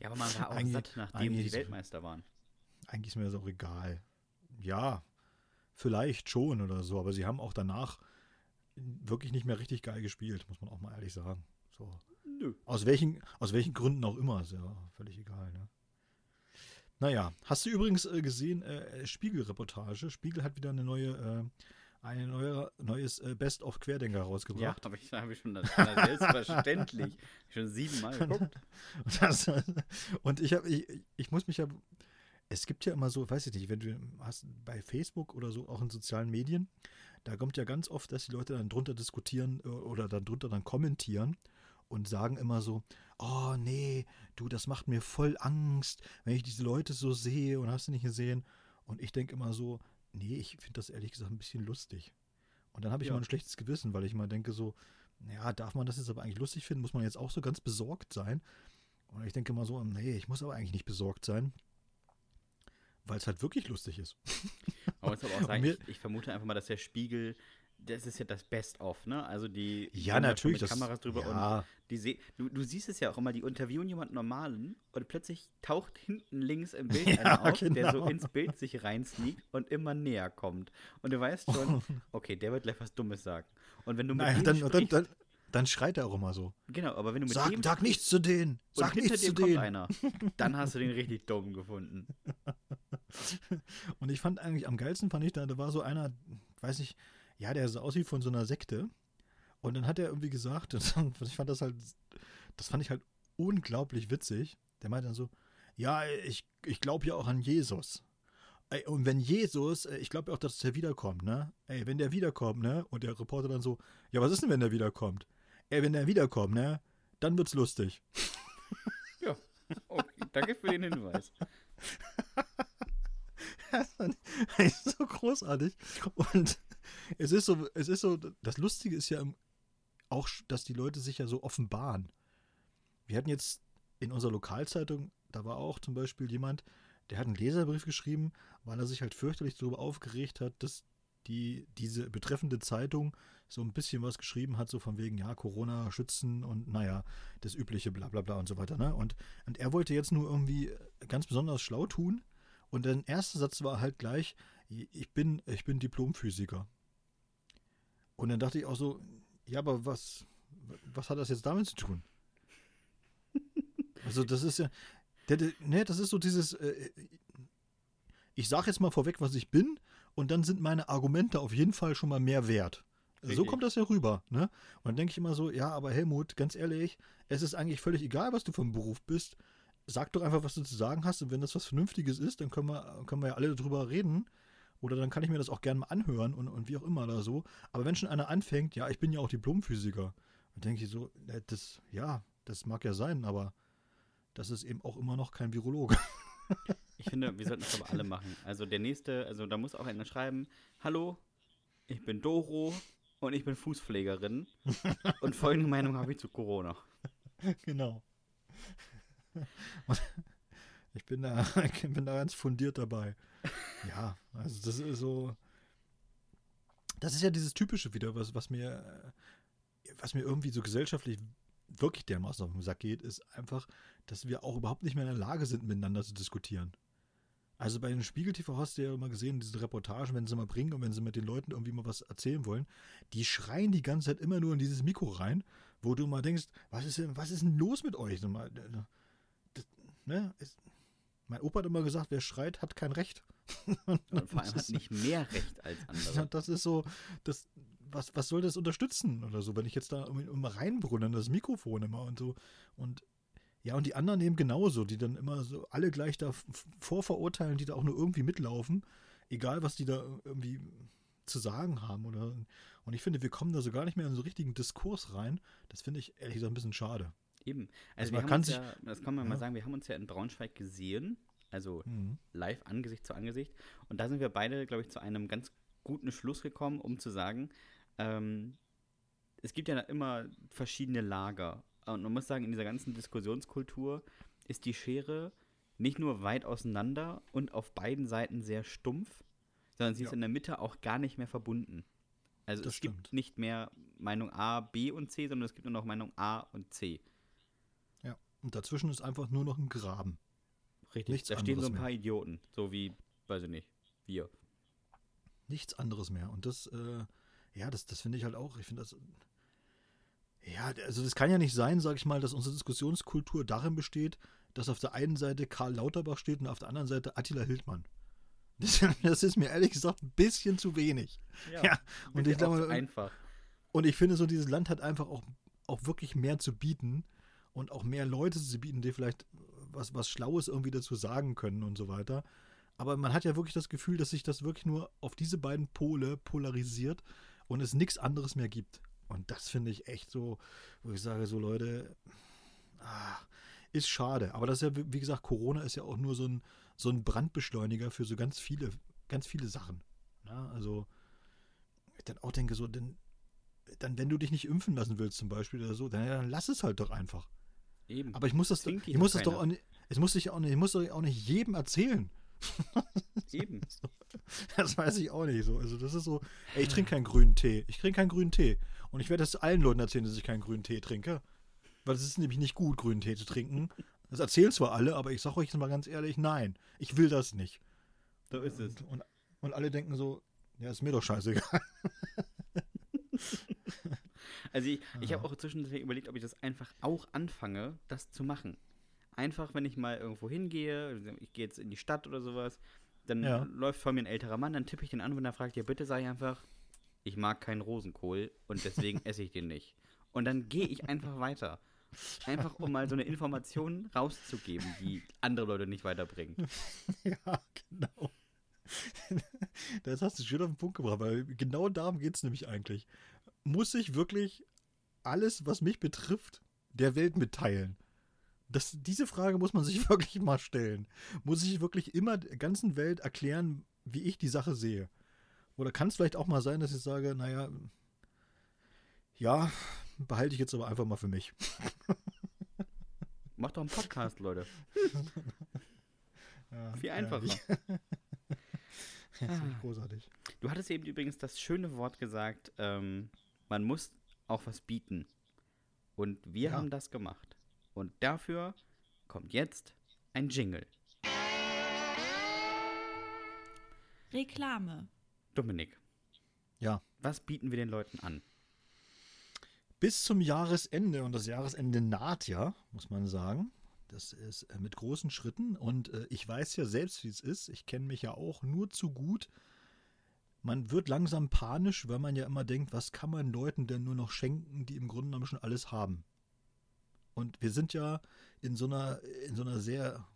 Ja, aber man war auch satt, nachdem die Weltmeister waren. Eigentlich ist mir das auch egal. Ja, vielleicht schon oder so, aber sie haben auch danach wirklich nicht mehr richtig geil gespielt, muss man auch mal ehrlich sagen. So. Nö. Aus welchen, aus welchen Gründen auch immer, ist ja völlig egal, ne? Naja, hast du übrigens äh, gesehen, äh, Spiegel-Reportage. Spiegel hat wieder eine neue, äh, ein neue, neues äh, Best of Querdenker rausgebracht. Ja, habe ich, hab ich schon, das, selbstverständlich, schon siebenmal geguckt. und, das, und ich, hab, ich, ich muss mich ja, es gibt ja immer so, weiß ich nicht, wenn du hast bei Facebook oder so, auch in sozialen Medien, da kommt ja ganz oft, dass die Leute dann drunter diskutieren äh, oder dann drunter dann kommentieren und sagen immer so, oh nee, du, das macht mir voll Angst, wenn ich diese Leute so sehe und hast du nicht gesehen. Und ich denke immer so, nee, ich finde das ehrlich gesagt ein bisschen lustig. Und dann habe ich ja. immer ein schlechtes Gewissen, weil ich immer denke so, ja, darf man das jetzt aber eigentlich lustig finden? Muss man jetzt auch so ganz besorgt sein? Und ich denke immer so, nee, ich muss aber eigentlich nicht besorgt sein, weil es halt wirklich lustig ist. Man muss aber auch sagen, ich, ich, vermute einfach mal, dass der Spiegel, das ist ja das Best-of, ne? Also die ja natürlich mit Kameras drüber ja. und die se du, du siehst es ja auch immer, die interviewen jemanden normalen und plötzlich taucht hinten links im Bild ja, einer auf, genau. der so genau. ins Bild sich reinsneakt und immer näher kommt. Und du weißt schon, okay, der wird gleich was Dummes sagen. Und wenn du mit naja, dann, sprichst, dann, dann, dann schreit er auch immer so. Genau, aber wenn du mit sag, dem sag nichts zu denen. Sag nichts zu denen. einer, dann hast du den richtig dumm gefunden. Und ich fand eigentlich am geilsten fand ich da, da war so einer, weiß ich, ja, der sah aus wie von so einer Sekte. Und dann hat er irgendwie gesagt, und ich fand das halt, das fand ich halt unglaublich witzig. Der meinte dann so, ja, ich, ich glaube ja auch an Jesus. Ey, und wenn Jesus, äh, ich glaube auch, dass er wiederkommt, ne? Ey, wenn der wiederkommt, ne? Und der Reporter dann so, ja, was ist denn, wenn der wiederkommt? Ey, wenn der wiederkommt, ne? Dann wird's lustig. ja, okay, danke für den Hinweis. das ist so großartig. Und es ist so, es ist so, das Lustige ist ja auch, dass die Leute sich ja so offenbaren. Wir hatten jetzt in unserer Lokalzeitung, da war auch zum Beispiel jemand, der hat einen Leserbrief geschrieben, weil er sich halt fürchterlich darüber aufgeregt hat, dass die, diese betreffende Zeitung so ein bisschen was geschrieben hat, so von wegen, ja, Corona schützen und naja, das übliche bla bla bla und so weiter. Ne? Und, und er wollte jetzt nur irgendwie ganz besonders schlau tun. Und der erste Satz war halt gleich, ich bin, ich bin Diplomphysiker. Und dann dachte ich auch so, ja, aber was, was hat das jetzt damit zu tun? Also das ist ja, ne, das ist so dieses, äh, ich sage jetzt mal vorweg, was ich bin, und dann sind meine Argumente auf jeden Fall schon mal mehr wert. Richtig. So kommt das ja rüber. Ne? Und dann denke ich immer so, ja, aber Helmut, ganz ehrlich, es ist eigentlich völlig egal, was du vom Beruf bist. Sag doch einfach, was du zu sagen hast. Und wenn das was Vernünftiges ist, dann können wir, können wir ja alle darüber reden. Oder dann kann ich mir das auch gerne mal anhören und, und wie auch immer oder so. Aber wenn schon einer anfängt, ja, ich bin ja auch Diplomphysiker, dann denke ich so, äh, das, ja, das mag ja sein, aber das ist eben auch immer noch kein Virologe. Ich finde, wir sollten das aber alle machen. Also der nächste, also da muss auch einer schreiben, hallo, ich bin Doro und ich bin Fußpflegerin und folgende Meinung habe ich zu Corona. genau. Ich bin da, bin da ganz fundiert dabei. Ja, also das ist so. Das ist ja dieses Typische wieder, was, was mir, was mir irgendwie so gesellschaftlich wirklich dermaßen auf den Sack geht, ist einfach, dass wir auch überhaupt nicht mehr in der Lage sind, miteinander zu diskutieren. Also bei den Spiegel TV hast du ja immer gesehen, diese Reportagen, wenn sie mal bringen und wenn sie mit den Leuten irgendwie mal was erzählen wollen, die schreien die ganze Zeit immer nur in dieses Mikro rein, wo du mal denkst, was ist denn, was ist denn los mit euch? Ne? mein Opa hat immer gesagt, wer schreit, hat kein Recht. und vor allem hat nicht mehr Recht als andere. Das ist so, das, was, was soll das unterstützen oder so, wenn ich jetzt da immer reinbrunne in das Mikrofon immer und so. Und ja, und die anderen eben genauso, die dann immer so alle gleich da vorverurteilen, die da auch nur irgendwie mitlaufen, egal was die da irgendwie zu sagen haben. Oder, und ich finde, wir kommen da so gar nicht mehr in so richtigen Diskurs rein. Das finde ich ehrlich gesagt ein bisschen schade. Eben. Also, also wir haben uns ja, das kann man ja. mal sagen, wir haben uns ja in Braunschweig gesehen, also mhm. live Angesicht zu Angesicht. Und da sind wir beide, glaube ich, zu einem ganz guten Schluss gekommen, um zu sagen, ähm, es gibt ja immer verschiedene Lager. Und man muss sagen, in dieser ganzen Diskussionskultur ist die Schere nicht nur weit auseinander und auf beiden Seiten sehr stumpf, sondern sie ja. ist in der Mitte auch gar nicht mehr verbunden. Also das es stimmt. gibt nicht mehr Meinung A, B und C, sondern es gibt nur noch Meinung A und C. Und dazwischen ist einfach nur noch ein Graben. Richtig, Nichts da stehen so ein paar mehr. Idioten, so wie, weiß ich nicht, wir. Nichts anderes mehr. Und das, äh, ja, das, das finde ich halt auch, ich finde das, ja, also das kann ja nicht sein, sag ich mal, dass unsere Diskussionskultur darin besteht, dass auf der einen Seite Karl Lauterbach steht und auf der anderen Seite Attila Hildmann. Das, das ist mir ehrlich gesagt ein bisschen zu wenig. Ja, ja. und ich glaube, einfach. Und ich finde so, dieses Land hat einfach auch, auch wirklich mehr zu bieten und auch mehr Leute zu bieten, die vielleicht was, was Schlaues irgendwie dazu sagen können und so weiter. Aber man hat ja wirklich das Gefühl, dass sich das wirklich nur auf diese beiden Pole polarisiert und es nichts anderes mehr gibt. Und das finde ich echt so, wo ich sage, so Leute, ah, ist schade. Aber das ist ja, wie gesagt, Corona ist ja auch nur so ein, so ein Brandbeschleuniger für so ganz viele, ganz viele Sachen. Ja, also, ich dann auch denke, so, denn, dann, wenn du dich nicht impfen lassen willst, zum Beispiel oder so, dann, dann lass es halt doch einfach. Eben. Aber ich muss das, ich muss das doch auch nicht, es muss ich auch nicht, ich muss doch auch nicht jedem erzählen. Eben. Das weiß ich auch nicht so. Also das ist so, ey, ich trinke keinen grünen Tee. Ich trinke keinen grünen Tee. Und ich werde das allen Leuten erzählen, dass ich keinen grünen Tee trinke. Weil es ist nämlich nicht gut, grünen Tee zu trinken. Das erzählen zwar alle, aber ich sage euch jetzt mal ganz ehrlich, nein, ich will das nicht. So ist es. Und, und, und alle denken so, ja, ist mir doch scheißegal. Also ich, ich habe auch zwischendurch überlegt, ob ich das einfach auch anfange, das zu machen. Einfach, wenn ich mal irgendwo hingehe, ich gehe jetzt in die Stadt oder sowas, dann ja. läuft vor mir ein älterer Mann, dann tippe ich den an und dann fragt er, bitte sag ich einfach, ich mag keinen Rosenkohl und deswegen esse ich den nicht. Und dann gehe ich einfach weiter. Einfach um mal so eine Information rauszugeben, die andere Leute nicht weiterbringen. Ja, genau. Das hast du schön auf den Punkt gebracht, weil genau darum geht es nämlich eigentlich. Muss ich wirklich alles, was mich betrifft, der Welt mitteilen? Das, diese Frage muss man sich wirklich mal stellen. Muss ich wirklich immer der ganzen Welt erklären, wie ich die Sache sehe? Oder kann es vielleicht auch mal sein, dass ich sage, naja, ja, behalte ich jetzt aber einfach mal für mich. Mach doch einen Podcast, Leute. Ja, Viel einfacher. Ja, ah. großartig. Du hattest eben übrigens das schöne Wort gesagt, ähm, man muss auch was bieten. Und wir ja. haben das gemacht. Und dafür kommt jetzt ein Jingle. Reklame. Dominik. Ja. Was bieten wir den Leuten an? Bis zum Jahresende, und das Jahresende naht ja, muss man sagen. Das ist äh, mit großen Schritten und äh, ich weiß ja selbst, wie es ist. Ich kenne mich ja auch nur zu gut. Man wird langsam panisch, weil man ja immer denkt, was kann man Leuten denn nur noch schenken, die im Grunde genommen schon alles haben. Und wir sind ja in so einer, in so einer sehr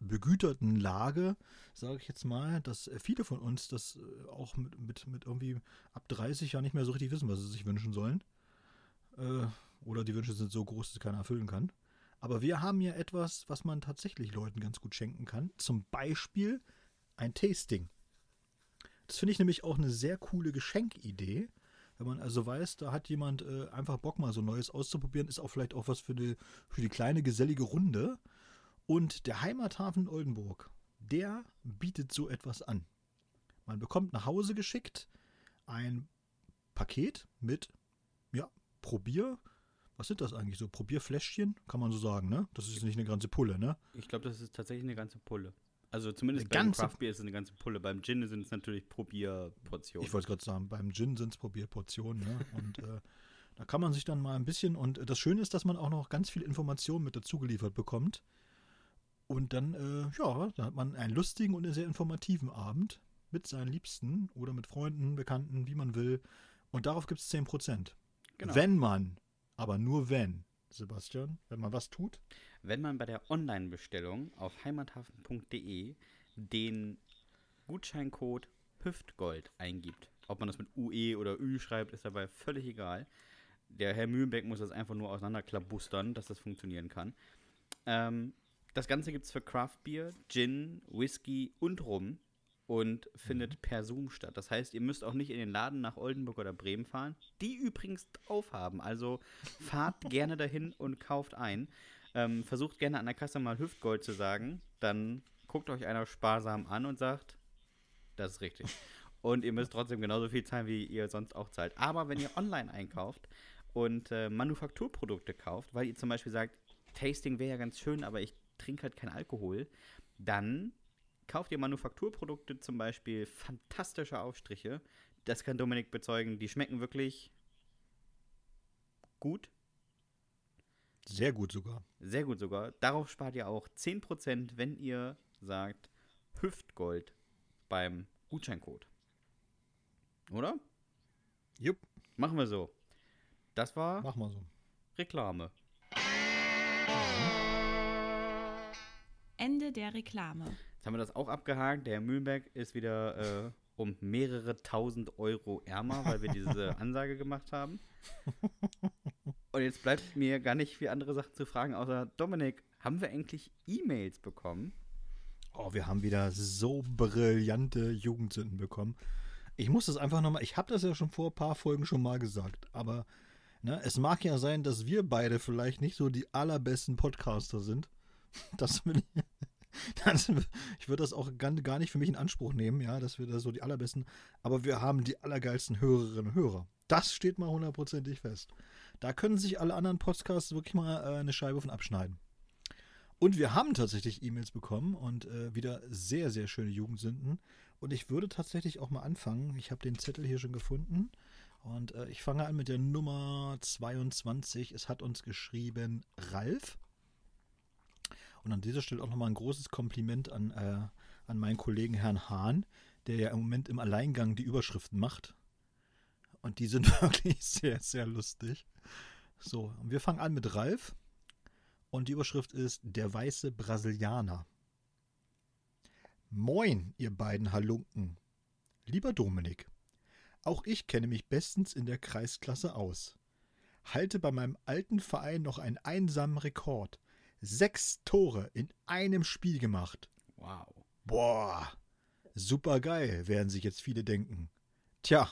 begüterten Lage, sage ich jetzt mal, dass viele von uns das äh, auch mit, mit, mit irgendwie ab 30 Jahren nicht mehr so richtig wissen, was sie sich wünschen sollen. Äh, oder die Wünsche sind so groß, dass keiner erfüllen kann. Aber wir haben ja etwas, was man tatsächlich Leuten ganz gut schenken kann. Zum Beispiel ein Tasting. Das finde ich nämlich auch eine sehr coole Geschenkidee. Wenn man also weiß, da hat jemand äh, einfach Bock, mal so Neues auszuprobieren, ist auch vielleicht auch was für die, für die kleine gesellige Runde. Und der Heimathafen Oldenburg, der bietet so etwas an. Man bekommt nach Hause geschickt ein Paket mit, ja, Probier. Was sind das eigentlich so? Probierfläschchen? Kann man so sagen, ne? Das ist nicht eine ganze Pulle, ne? Ich glaube, das ist tatsächlich eine ganze Pulle. Also zumindest beim Craft Beer ist es eine ganze Pulle. Beim Gin sind es natürlich Probierportionen. Ich wollte gerade sagen, beim Gin sind es Probierportionen, ne? Und äh, da kann man sich dann mal ein bisschen. Und äh, das Schöne ist, dass man auch noch ganz viel Informationen mit dazu geliefert bekommt. Und dann, äh, ja, da hat man einen lustigen und einen sehr informativen Abend mit seinen Liebsten oder mit Freunden, Bekannten, wie man will. Und darauf gibt es 10%. Genau. Wenn man, aber nur wenn, Sebastian, wenn man was tut, Wenn man bei der Online-Bestellung auf heimathafen.de den Gutscheincode Hüftgold eingibt, ob man das mit UE oder Ü schreibt, ist dabei völlig egal. Der Herr Mühlenbeck muss das einfach nur auseinanderklabustern, dass das funktionieren kann. Ähm, das Ganze gibt es für Craft Beer, Gin, Whisky und Rum und findet per Zoom statt. Das heißt, ihr müsst auch nicht in den Laden nach Oldenburg oder Bremen fahren, die übrigens aufhaben. Also fahrt gerne dahin und kauft ein. Ähm, versucht gerne an der Kasse mal Hüftgold zu sagen. Dann guckt euch einer sparsam an und sagt, das ist richtig. Und ihr müsst trotzdem genauso viel zahlen, wie ihr sonst auch zahlt. Aber wenn ihr online einkauft und äh, Manufakturprodukte kauft, weil ihr zum Beispiel sagt, Tasting wäre ja ganz schön, aber ich trinke halt keinen Alkohol, dann kauft ihr Manufakturprodukte, zum Beispiel fantastische Aufstriche. Das kann Dominik bezeugen, die schmecken wirklich gut. sehr gut sogar. Sehr gut sogar. Darauf spart ihr auch 10%, wenn ihr sagt Hüftgold beim Gutscheincode. Oder? Jupp, Machen wir so. Das war mach mal so. Reklame. Ende der Reklame. Jetzt haben wir das auch abgehakt. Der Herr Mühlenberg ist wieder äh, um mehrere tausend Euro ärmer, weil wir diese Ansage gemacht haben. Und jetzt bleibt mir gar nicht viel andere Sachen zu fragen, außer Dominik, haben wir eigentlich E-Mails bekommen? Oh, wir haben wieder so brillante Jugendsünden bekommen. Ich muss das einfach nochmal, ich habe das ja schon vor ein paar Folgen schon mal gesagt, aber ne, es mag ja sein, dass wir beide vielleicht nicht so die allerbesten Podcaster sind. Das will ich, das, ich würde das auch gar, nicht für mich in Anspruch nehmen, ja, dass wir da so die allerbesten, aber wir haben die allergeilsten Hörerinnen und Hörer. Das steht mal hundertprozentig fest. Da können sich alle anderen Podcasts wirklich mal äh, eine Scheibe von abschneiden. Und wir haben tatsächlich E-Mails bekommen und äh, wieder sehr, sehr schöne Jugendsünden. Und ich würde tatsächlich auch mal anfangen. Ich habe den Zettel hier schon gefunden. Und äh, ich fange an mit der Nummer 22. Es hat uns geschrieben Ralf. Und an dieser Stelle auch nochmal ein großes Kompliment an, äh, an meinen Kollegen Herrn Hahn, der ja im Moment im Alleingang die Überschriften macht. Und die sind wirklich sehr, sehr lustig. So, und wir fangen an mit Ralf. Und die Überschrift ist Der weiße Brasilianer. Moin, ihr beiden Halunken. Lieber Dominik, auch ich kenne mich bestens in der Kreisklasse aus. Halte bei meinem alten Verein noch einen einsamen Rekord. Sechs Tore in einem Spiel gemacht. Wow. Boah, super geil, werden sich jetzt viele denken. Tja,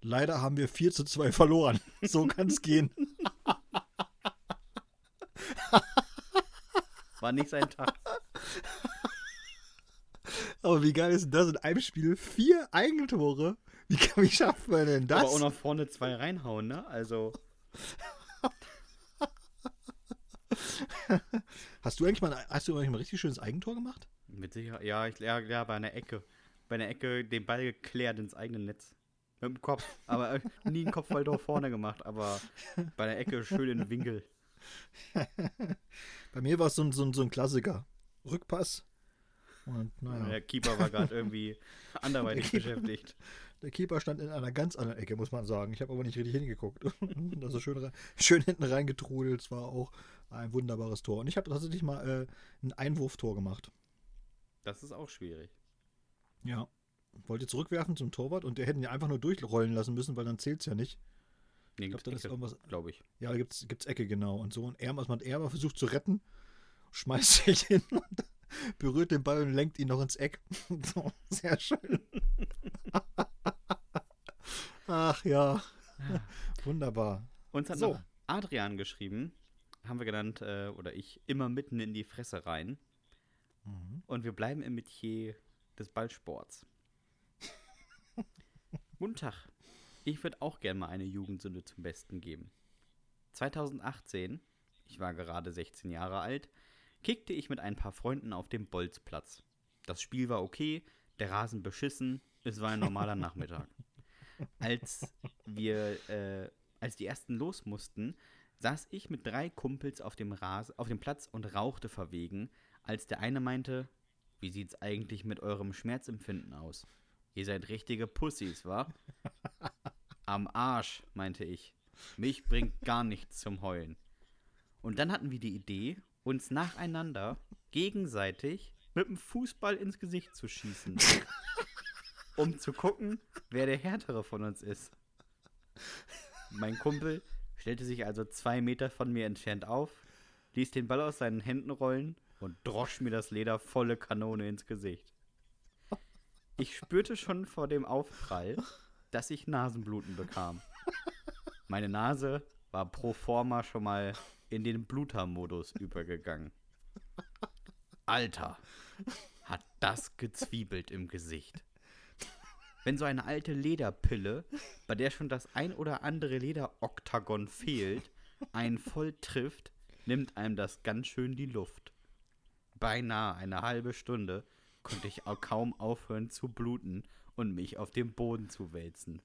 leider haben wir 4 zu 2 verloren. So kann's gehen. War nicht sein Tag. Aber wie geil ist denn das in einem Spiel? Vier Eigentore? Wie, kann, wie schafft man denn das? Aber auch noch vorne zwei reinhauen, ne? Also, hast du eigentlich mal, ein- hast du eigentlich mal ein richtig schönes Eigentor gemacht? mit Sicherheit. Ja, ich, ja, ja, bei einer Ecke. Bei einer Ecke den Ball geklärt ins eigene Netz. Mit dem Kopf. Aber äh, nie ein Kopfballtor vorne gemacht, aber bei der Ecke schön in den Winkel. Bei mir war es so, ein- so, so ein Klassiker. Rückpass. Und naja, Der Keeper war gerade irgendwie anderweitig Der Keeper- beschäftigt. der Keeper stand in einer ganz anderen Ecke, muss man sagen. Ich habe aber nicht richtig hingeguckt. also schön, rein- schön hinten reingetrudelt. Es war auch ein wunderbares Tor. Und ich habe tatsächlich mal äh, ein Einwurftor gemacht. Das ist auch schwierig. Ja. Wollte zurückwerfen zum Torwart und der hätten ja einfach nur durchrollen lassen müssen, weil dann zählt es ja nicht. Nee, Ich glaube, dann ist irgendwas. glaube ich. Ja, da gibt's, gibt's Ecke, genau. Und so. Und er, was macht er? Aber versucht zu retten, schmeißt sich hin und berührt den Ball und lenkt ihn noch ins Eck. so, sehr schön. Ach ja. Wunderbar. Uns hat So. noch Adrian geschrieben, haben wir genannt, äh, oder ich, immer mitten in die Fresse rein. Mhm. Und wir bleiben im Metier des Ballsports. Guten Tag. Ich würde auch gerne mal eine Jugendsünde zum Besten geben. 2018, ich war gerade 16 Jahre alt, kickte ich mit ein paar Freunden auf dem Bolzplatz. Das Spiel war okay, der Rasen beschissen, es war ein normaler Nachmittag. Als wir, äh, als die ersten los mussten, saß ich mit drei Kumpels auf dem, Ras auf dem Platz und rauchte verwegen, als der eine meinte, wie sieht's eigentlich mit eurem Schmerzempfinden aus? Ihr seid richtige Pussys, wa? Am Arsch, meinte ich. Mich bringt gar nichts zum Heulen. Und dann hatten wir die Idee, uns nacheinander gegenseitig mit dem Fußball ins Gesicht zu schießen. um zu gucken, wer der härtere von uns ist. Mein Kumpel stellte sich also zwei Meter von mir entfernt auf, ließ den Ball aus seinen Händen rollen und drosch mir das Leder volle Kanone ins Gesicht. Ich spürte schon vor dem Aufprall, dass ich Nasenbluten bekam. Meine Nase war pro forma schon mal in den Bluter-Modus übergegangen. Alter, hat das gezwiebelt im Gesicht. Wenn so eine alte Lederpille, bei der schon das ein oder andere Lederoktagon fehlt, einen voll trifft, nimmt einem das ganz schön die Luft. Beinahe eine halbe Stunde konnte ich auch kaum aufhören zu bluten und mich auf dem Boden zu wälzen.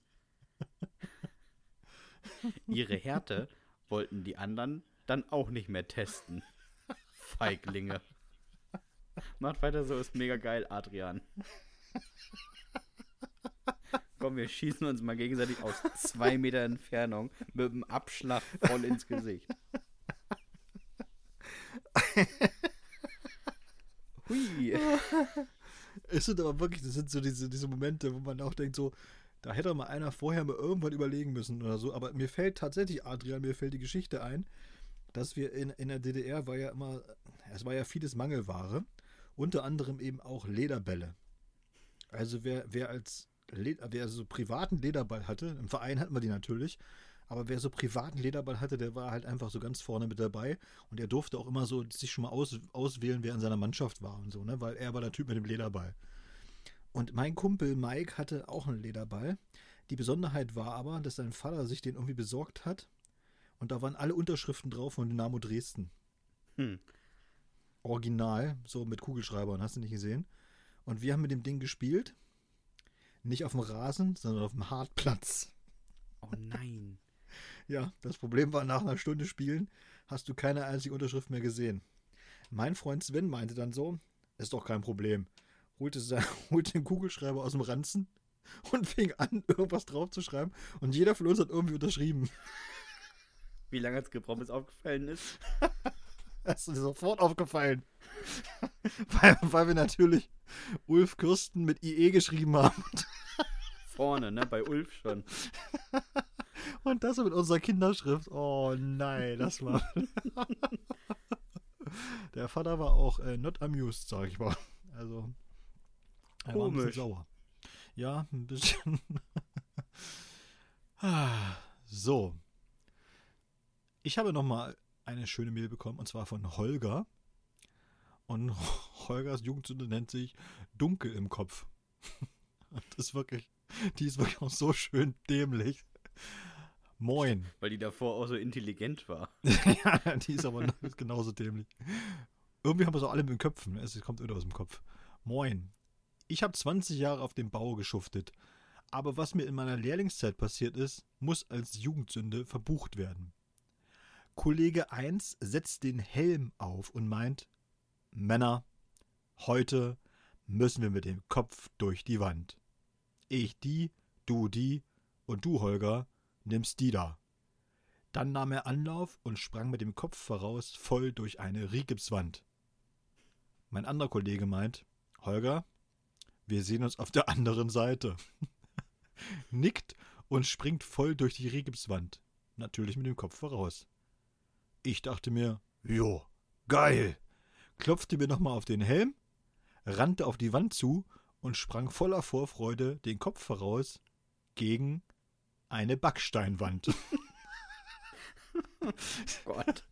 Ihre Härte wollten die anderen dann auch nicht mehr testen. Feiglinge. Macht weiter so, ist mega geil, Adrian. Komm, wir schießen uns mal gegenseitig aus zwei Meter Entfernung mit dem Abschlag voll ins Gesicht. Hui. Es sind aber wirklich, das sind so diese, diese Momente, wo man auch denkt, so, da hätte mal einer vorher mal irgendwann überlegen müssen oder so. Aber mir fällt tatsächlich, Adrian, mir fällt die Geschichte ein, dass wir in, in der DDR war ja immer, es war ja vieles Mangelware. Unter anderem eben auch Lederbälle. Also wer, wer als Led wer so privaten Lederball hatte, im Verein hatten wir die natürlich, aber wer so privaten Lederball hatte, der war halt einfach so ganz vorne mit dabei und er durfte auch immer so sich schon mal aus, auswählen, wer in seiner Mannschaft war und so, ne? Weil er war der Typ mit dem Lederball. Und mein Kumpel Mike hatte auch einen Lederball. Die Besonderheit war aber, dass sein Vater sich den irgendwie besorgt hat und da waren alle Unterschriften drauf von Dynamo Dresden. Hm. Original, so mit Kugelschreibern, hast du nicht gesehen. Und wir haben mit dem Ding gespielt. Nicht auf dem Rasen, sondern auf dem Hartplatz. Oh nein. Ja, das Problem war, nach einer Stunde Spielen hast du keine einzige Unterschrift mehr gesehen. Mein Freund Sven meinte dann so, ist doch kein Problem. Holte, sein, holte den Kugelschreiber aus dem Ranzen und fing an, irgendwas draufzuschreiben. Und jeder von uns hat irgendwie unterschrieben. Wie lange hat es gebraucht, bis aufgefallen ist? Das ist sofort aufgefallen. weil, weil wir natürlich Ulf Kürsten mit IE geschrieben haben. Vorne, ne? Bei Ulf schon. Und das mit unserer Kinderschrift. Oh nein, das war. Der Vater war auch äh, not amused, sag ich mal. Also. Er war ein bisschen Komisch. sauer. Ja, ein bisschen. So. Ich habe nochmal eine schöne Mail bekommen und zwar von Holger. Und Holgers Jugendsünde nennt sich Dunkel im Kopf. Das ist wirklich, die ist wirklich auch so schön dämlich. Moin. Weil die davor auch so intelligent war. ja, die ist aber genauso dämlich. Irgendwie haben wir es auch alle mit den Köpfen. Es kommt wieder aus dem Kopf. Moin. Ich habe 20 Jahre auf dem Bau geschuftet. Aber was mir in meiner Lehrlingszeit passiert ist, muss als Jugendsünde verbucht werden. Kollege 1 setzt den Helm auf und meint, Männer, heute müssen wir mit dem Kopf durch die Wand. Ich die, du die und du, Holger, nimmst die da. Dann nahm er Anlauf und sprang mit dem Kopf voraus voll durch eine Rigipswand. Mein anderer Kollege meint, Holger, wir sehen uns auf der anderen Seite. Nickt und springt voll durch die Rigipswand. Natürlich mit dem Kopf voraus. Ich dachte mir, jo, geil. Klopfte mir nochmal auf den Helm, rannte auf die Wand zu und sprang voller Vorfreude den Kopf voraus gegen eine Backsteinwand. Gott.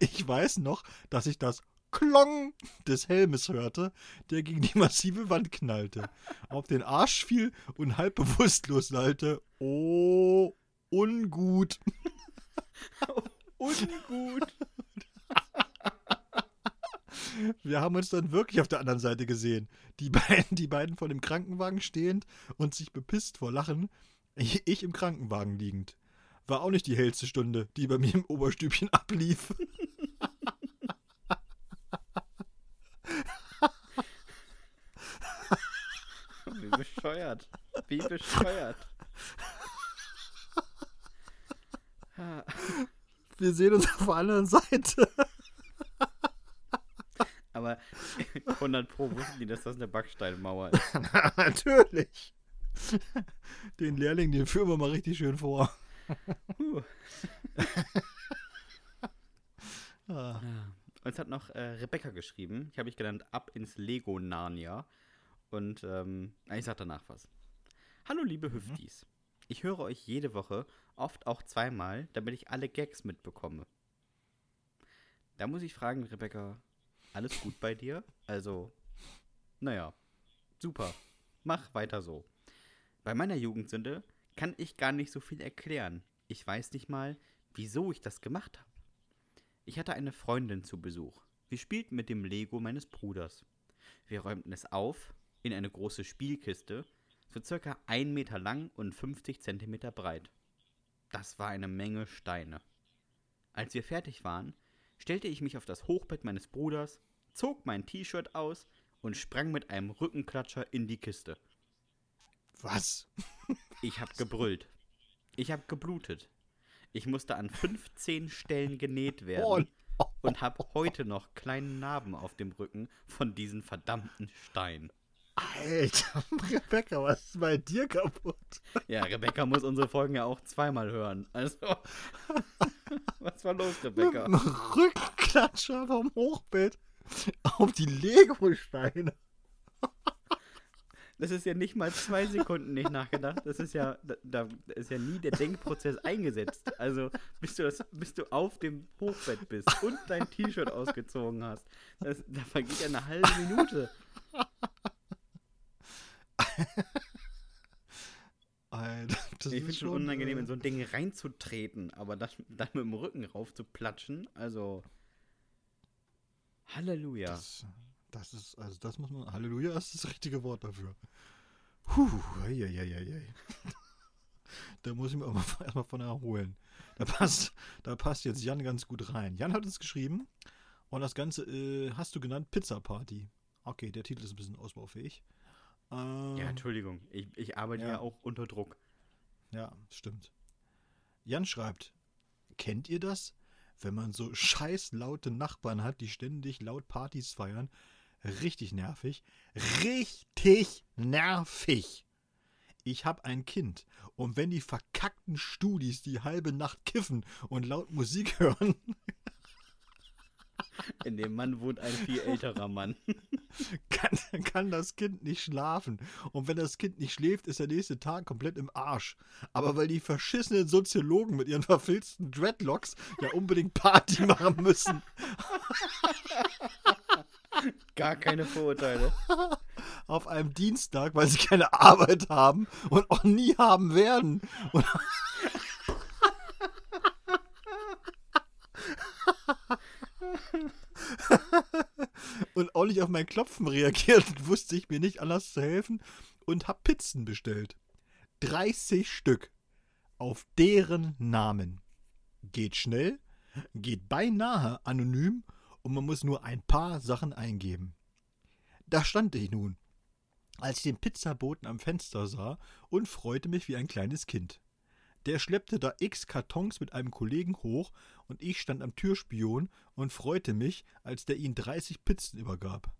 Ich weiß noch, dass ich das Klong des Helmes hörte, der gegen die massive Wand knallte, auf den Arsch fiel und halb bewusstlos lallte. Oh, ungut. Ungut. Wir haben uns dann wirklich auf der anderen Seite gesehen. Die beiden, die beiden vor dem Krankenwagen stehend und sich bepisst vor Lachen. Ich, ich im Krankenwagen liegend. War auch nicht die hellste Stunde, die bei mir im Oberstübchen ablief. Wie bescheuert. Wie bescheuert. Wir sehen uns auf der anderen Seite. Aber 100 Pro wussten die, dass das eine Backsteinmauer ist. Natürlich. Den Lehrling, den führen wir mal richtig schön vor. Huh. Ah. Uns hat noch äh, Rebecca geschrieben. Ich habe ich genannt Ab ins Lego Narnia. Und ähm, ich sag danach was. Hallo liebe Hüftis. Ich höre euch jede Woche, oft auch zweimal, damit ich alle Gags mitbekomme. Da muss ich fragen, Rebecca, alles gut bei dir? Also, naja, super. Mach weiter so. Bei meiner Jugendsünde kann ich gar nicht so viel erklären. Ich weiß nicht mal, wieso ich das gemacht habe. Ich hatte eine Freundin zu Besuch. Wir spielten mit dem Lego meines Bruders. Wir räumten es auf in eine große Spielkiste, so circa 1 Meter lang und 50 Zentimeter breit. Das war eine Menge Steine. Als wir fertig waren, stellte ich mich auf das Hochbett meines Bruders, zog mein T-Shirt aus und sprang mit einem Rückenklatscher in die Kiste. Was? Ich hab gebrüllt. Ich hab geblutet. Ich musste an 15 Stellen genäht werden und hab heute noch kleine Narben auf dem Rücken von diesen verdammten Steinen. Alter, Rebecca, was ist bei dir kaputt? Ja, Rebecca muss unsere Folgen ja auch zweimal hören. Also, was war los, Rebecca? Dem Rückklatscher vom Hochbett auf die Lego-Steine. Das ist ja nicht mal zwei Sekunden nicht nachgedacht. Das ist ja, da, da ist ja nie der Denkprozess eingesetzt. Also, bis du, das, bis du auf dem Hochbett bist und dein T-Shirt ausgezogen hast, das, da vergeht ja eine halbe Minute. Alter, das ich finde es schon unangenehm, äh, in so ein Ding reinzutreten, aber das, dann mit dem Rücken rauf zu platschen, also. Halleluja. Das, das ist, also das muss man, Halleluja ist das richtige Wort dafür. Puh, eieieiei. Da muss ich mir auch mal erstmal von erholen. Da passt, da passt jetzt Jan ganz gut rein. Jan hat uns geschrieben und das Ganze äh, hast du genannt Pizza Party. Okay, der Titel ist ein bisschen ausbaufähig. Ähm, Ja, Entschuldigung, ich, ich arbeite ja. Ja. auch unter Druck. Ja, stimmt. Jan schreibt, kennt ihr das? Wenn man so scheiß laute Nachbarn hat, die ständig laut Partys feiern. Richtig nervig. Richtig nervig. Ich hab ein Kind und wenn die verkackten Studis die halbe Nacht kiffen und laut Musik hören, In dem Mann wohnt ein viel älterer Mann. kann, kann das Kind nicht schlafen. Und wenn das Kind nicht schläft, ist der nächste Tag komplett im Arsch. Aber weil die verschissenen Soziologen mit ihren verfilzten Dreadlocks ja unbedingt Party machen müssen, Gar keine Vorurteile. auf einem Dienstag, weil sie keine Arbeit haben und auch nie haben werden. Und und auch nicht auf mein Klopfen reagiert, wusste ich mir nicht anders zu helfen und hab Pizzen bestellt. 30 Stück. Auf deren Namen. Geht schnell, geht beinahe anonym und man muss nur ein paar Sachen eingeben. Da stand ich nun, als ich den Pizzaboten am Fenster sah und freute mich wie ein kleines Kind. Der schleppte da x Kartons mit einem Kollegen hoch und ich stand am Türspion und freute mich, als der ihn 30 Pizzen übergab.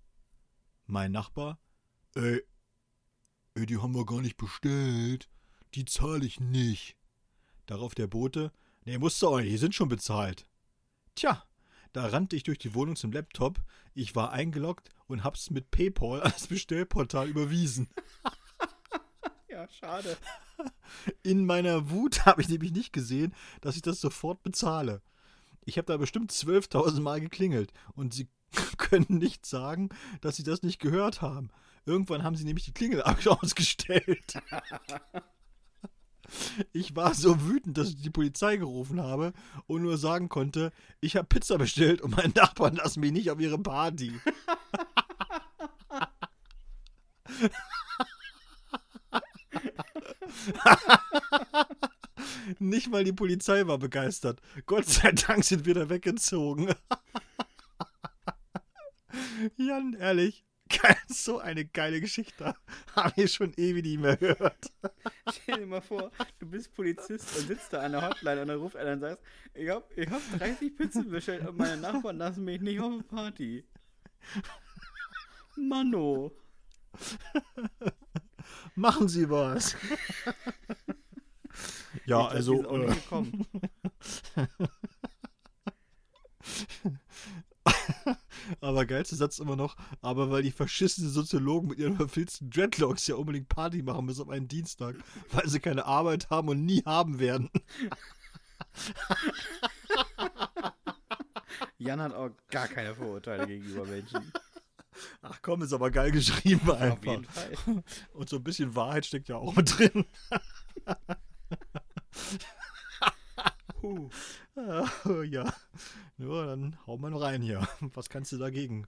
Mein Nachbar, ey, ey, die haben wir gar nicht bestellt. Die zahle ich nicht. Darauf der Bote, nee, musst du auch nicht, die sind schon bezahlt. Tja, da rannte ich durch die Wohnung zum Laptop, ich war eingeloggt und hab's mit PayPal das Bestellportal überwiesen. Ja, schade. In meiner Wut habe ich nämlich nicht gesehen, dass ich das sofort bezahle. Ich habe da bestimmt 12.000 Mal geklingelt und sie können nicht sagen, dass sie das nicht gehört haben. Irgendwann haben sie nämlich die Klingel ausgestellt. Ich war so wütend, dass ich die Polizei gerufen habe und nur sagen konnte, ich habe Pizza bestellt und meine Nachbarn lassen mich nicht auf ihre Party. Nicht mal die Polizei war begeistert. Gott sei Dank sind wir da weggezogen. Jan, ehrlich, so eine geile Geschichte. Habe ich schon ewig nicht mehr gehört. Stell dir mal vor, du bist Polizist und sitzt da an der Hotline und dann ruft einer und sagst, ich hab, ich hab 30 Pizzen bestellt und meine Nachbarn lassen mich nicht auf eine Party. Mano. Machen Sie was. ja, glaub, die also. sind auch Äh, nicht gekommen. aber geilster Satz immer noch, aber weil die verschissenen Soziologen mit ihren verfilzten Dreadlocks ja unbedingt Party machen müssen auf einen Dienstag, weil sie keine Arbeit haben und nie haben werden. Jan hat auch gar keine Vorurteile gegenüber Menschen. Ach komm, ist aber geil geschrieben Auf einfach. jeden Fall. Und so ein bisschen Wahrheit steckt ja auch mit drin. Ah, ja. Nur dann hau mal rein hier. Was kannst du dagegen?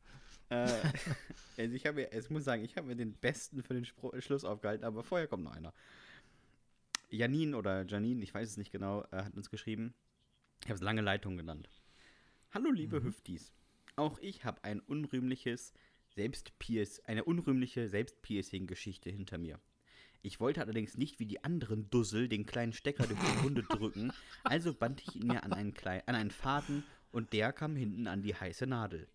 Äh, also ich habe, ich muss sagen, ich habe mir den besten für den Spro Schluss aufgehalten, aber vorher kommt noch einer. Janine oder Janine, ich weiß es nicht genau, äh, hat uns geschrieben. Ich habe es lange Leitung genannt. Hallo liebe Hüftis. Auch ich habe ein unrühmliches Selbstpierc eine unrühmliche Selbstpiercing-Geschichte hinter mir. Ich wollte allerdings nicht wie die anderen Dussel den kleinen Stecker durch die Wunde drücken, also band ich ihn mir an einen, Klei an einen Faden und der kam hinten an die heiße Nadel.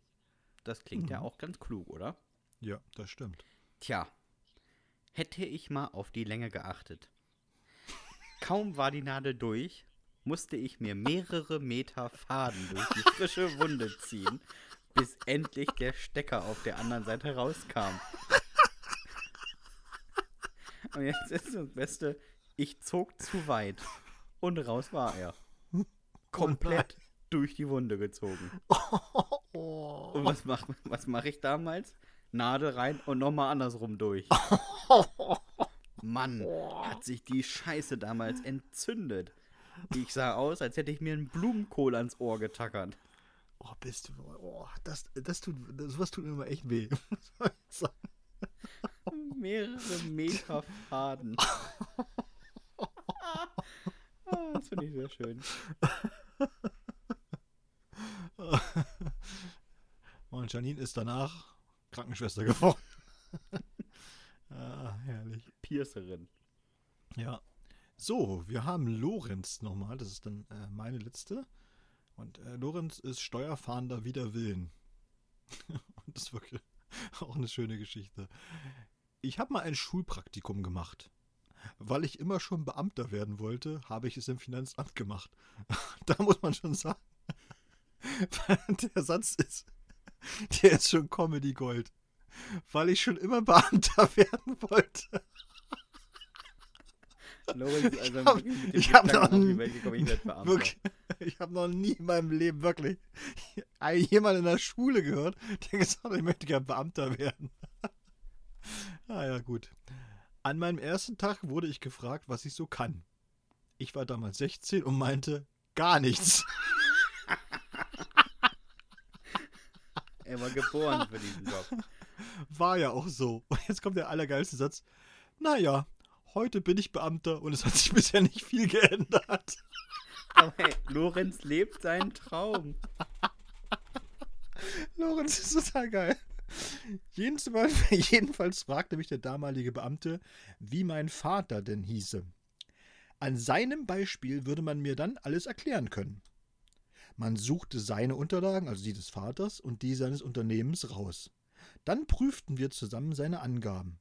Das klingt ja auch ganz klug, oder? Ja, das stimmt. Tja, hätte ich mal auf die Länge geachtet. Kaum war die Nadel durch, musste ich mir mehrere Meter Faden durch die frische Wunde ziehen, bis endlich der Stecker auf der anderen Seite rauskam. Und jetzt ist das Beste, ich zog zu weit und raus war er. Komplett durch die Wunde gezogen. Und was mache was mach ich damals? Nadel rein und nochmal andersrum durch. Mann, hat sich die Scheiße damals entzündet. Ich sah aus, als hätte ich mir einen Blumenkohl ans Ohr getackert. Oh, bist du. Oh, das, das tut. Sowas tut mir immer echt weh. Mehrere Meter Faden. Ah, das finde ich sehr schön. Und Janine ist danach Krankenschwester geworden. ah, herrlich. Piercerin. Ja. So, wir haben Lorenz nochmal. Das ist dann äh, meine letzte. Und äh, Lorenz ist Steuerfahnder wider Willen. Und das ist wirklich auch eine schöne Geschichte. Ich habe mal ein Schulpraktikum gemacht. Weil ich immer schon Beamter werden wollte, habe ich es im Finanzamt gemacht. da muss man schon sagen, der Satz ist, der ist schon Comedy Gold. Weil ich schon immer Beamter werden wollte. Lorenz also Ich hab- ich hab noch. Wirklich, ich habe noch nie in meinem Leben wirklich jemand in der Schule gehört, der gesagt hat, ich möchte gerne Beamter werden. ah ja, gut. An meinem ersten Tag wurde ich gefragt, was ich so kann. Ich war damals 16 und meinte gar nichts. Er war geboren für diesen Job. War ja auch so. Und jetzt kommt der allergeilste Satz. Naja, heute bin ich Beamter und es hat sich bisher nicht viel geändert. Aber hey, Lorenz lebt seinen Traum. Lorenz ist total geil. Jedenfalls, jedenfalls fragte mich der damalige Beamte, wie mein Vater denn hieße. An seinem Beispiel würde man mir dann alles erklären können. Man suchte seine Unterlagen, also die des Vaters, und die seines Unternehmens raus. Dann prüften wir zusammen seine Angaben.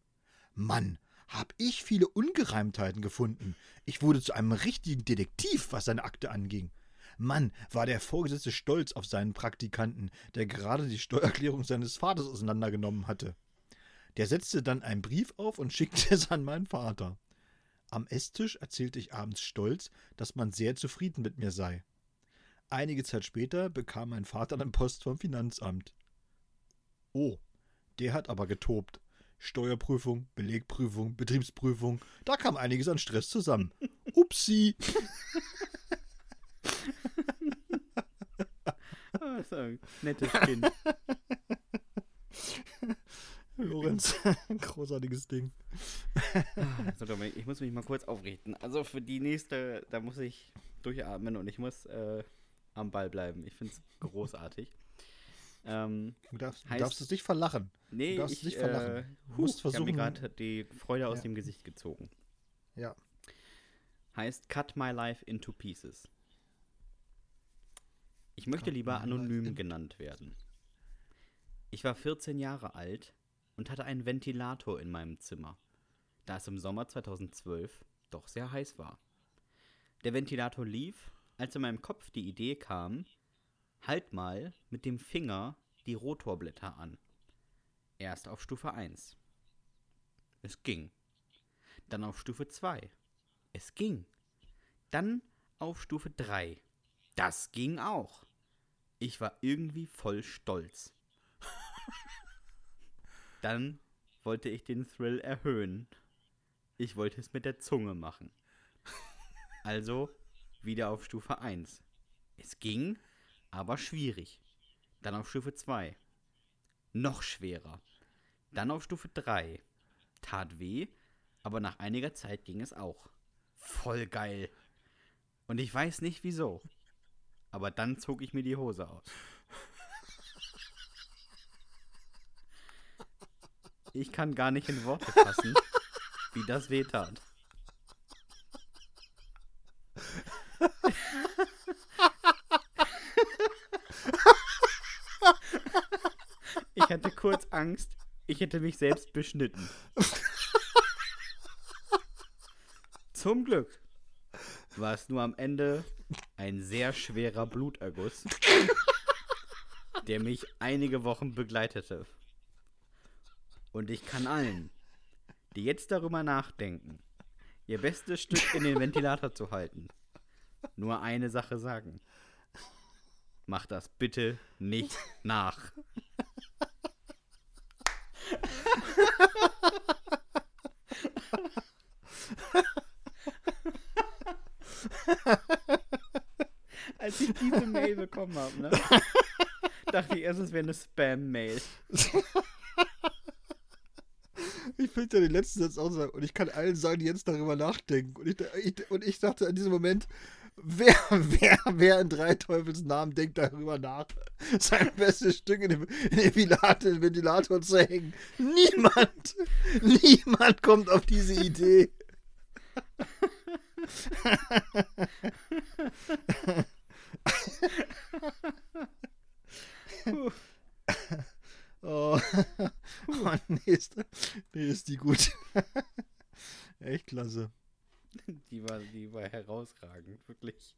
Mann, hab ich viele Ungereimtheiten gefunden. Ich wurde zu einem richtigen Detektiv, was seine Akte anging. Mann, war der Vorgesetzte stolz auf seinen Praktikanten, der gerade die Steuererklärung seines Vaters auseinandergenommen hatte. Der setzte dann einen Brief auf und schickte es an meinen Vater. Am Esstisch erzählte ich abends stolz, dass man sehr zufrieden mit mir sei. Einige Zeit später bekam mein Vater dann Post vom Finanzamt. Oh, der hat aber getobt. Steuerprüfung, Belegprüfung, Betriebsprüfung, da kam einiges an Stress zusammen. Upsi. Ah, so ein nettes Kind. Lorenz, großartiges Ding. So, Dominik, ich muss mich mal kurz aufrichten. Also für die nächste, da muss ich durchatmen und ich muss äh, am Ball bleiben. Ich finde es großartig. Ähm, Du darfst, du Heißt- darfst es nicht verlachen. nee, darfst ich, nicht verlachen. äh, Du musst ich habe gerade die Freude aus Ja. dem Gesicht gezogen. Ja. Heißt Cut My Life into Pieces. Ich möchte Cut lieber anonym genannt werden. Ich war 14 Jahre alt und hatte einen Ventilator in meinem Zimmer, da es im Sommer 2012 doch sehr heiß war. Der Ventilator lief, als in meinem Kopf die Idee kam, halt mal mit dem Finger die Rotorblätter an. Erst auf Stufe 1. Es ging. Dann auf Stufe 2. Es ging. Dann auf Stufe 3. Das ging auch. Ich war irgendwie voll stolz. Dann wollte ich den Thrill erhöhen. Ich wollte es mit der Zunge machen. Also wieder auf Stufe 1. Es ging, aber schwierig. Dann auf Stufe 2. Noch schwerer. Dann auf Stufe 3. Tat weh, aber nach einiger Zeit ging es auch. Voll geil. Und ich weiß nicht wieso. Aber dann zog ich mir die Hose aus. Ich kann gar nicht in Worte fassen, wie das weh Ich hatte kurz Angst, ich hätte mich selbst beschnitten. Zum Glück war es nur am Ende ein sehr schwerer Bluterguss, der mich einige Wochen begleitete. Und ich kann allen, die jetzt darüber nachdenken, ihr bestes Stück in den Ventilator zu halten, nur eine Sache sagen. Macht das bitte nicht nach. Als ich diese Mail bekommen habe, ne, dachte ich erst, es wäre eine Spam-Mail. Ich finde ja den letzten Satz auch sagen. Und ich kann allen sagen, die jetzt darüber nachdenken. Und ich, ich, und ich dachte in diesem Moment, wer, wer, wer in drei Teufels Namen denkt darüber nach, sein bestes Stück in den, in den Ventilator, in den Ventilator zu hängen? Niemand! Niemand kommt auf diese Idee. Oh, oh nee, ist, nee, ist die gut. Echt klasse. Die war, die war herausragend, wirklich.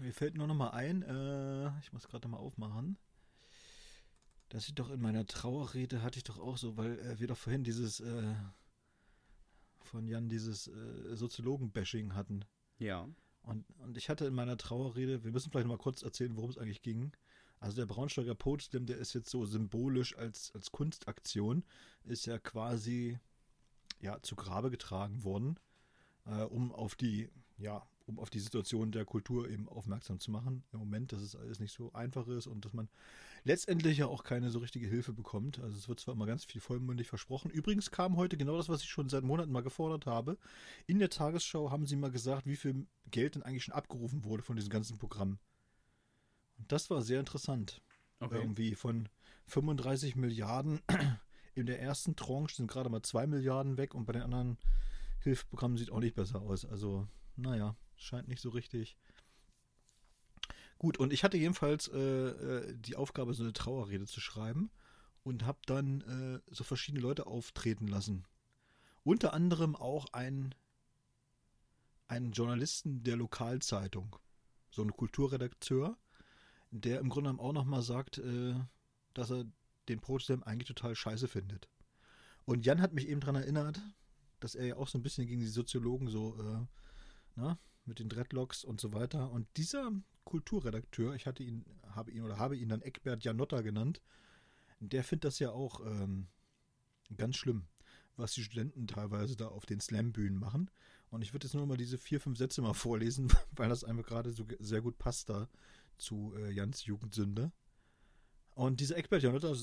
Mir fällt nur noch mal ein, äh, ich muss gerade mal aufmachen, dass ich doch in meiner Trauerrede hatte ich doch auch so, weil äh, wir doch vorhin dieses äh, von Jan dieses äh, Soziologen-Bashing hatten. Ja. Und, und ich hatte in meiner Trauerrede, wir müssen vielleicht noch mal kurz erzählen, worum es eigentlich ging. Also der Braunschweiger Potsdam, der ist jetzt so symbolisch als, als Kunstaktion, ist ja quasi ja, zu Grabe getragen worden, äh, um auf die, ja, um auf die Situation der Kultur eben aufmerksam zu machen. Im Moment, dass es alles nicht so einfach ist und dass man letztendlich ja auch keine so richtige Hilfe bekommt. Also es wird zwar immer ganz viel vollmündig versprochen. Übrigens kam heute genau das, was ich schon seit Monaten mal gefordert habe. In der Tagesschau haben sie mal gesagt, wie viel Geld denn eigentlich schon abgerufen wurde von diesem ganzen Programm. Und das war sehr interessant. Okay. Irgendwie von 35 Milliarden in der ersten Tranche sind gerade mal 2 Milliarden weg und bei den anderen Hilfsprogrammen sieht auch nicht besser aus. Also, naja, scheint nicht so richtig. Gut, und ich hatte jedenfalls äh, äh, die Aufgabe, so eine Trauerrede zu schreiben. und habe dann äh, so verschiedene Leute auftreten lassen. Unter anderem auch ein, einen Journalisten der Lokalzeitung, so ein Kulturredakteur, der im Grunde genommen auch nochmal sagt, äh, dass er den Protestant eigentlich total scheiße findet. Und Jan hat mich eben daran erinnert, dass er ja auch so ein bisschen gegen die Soziologen so, äh, na, mit den Dreadlocks und so weiter. Und dieser Kulturredakteur, ich hatte ihn, habe ihn oder habe ihn dann Eckbert Janotta genannt, der findet das ja auch ähm, ganz schlimm, was die Studenten teilweise da auf den Slam-Bühnen machen. Und ich würde jetzt nur mal diese vier, fünf Sätze mal vorlesen, weil das einfach gerade so sehr gut passt da zu äh, Jans Jugendsünde. Und dieser Eckbert Janotta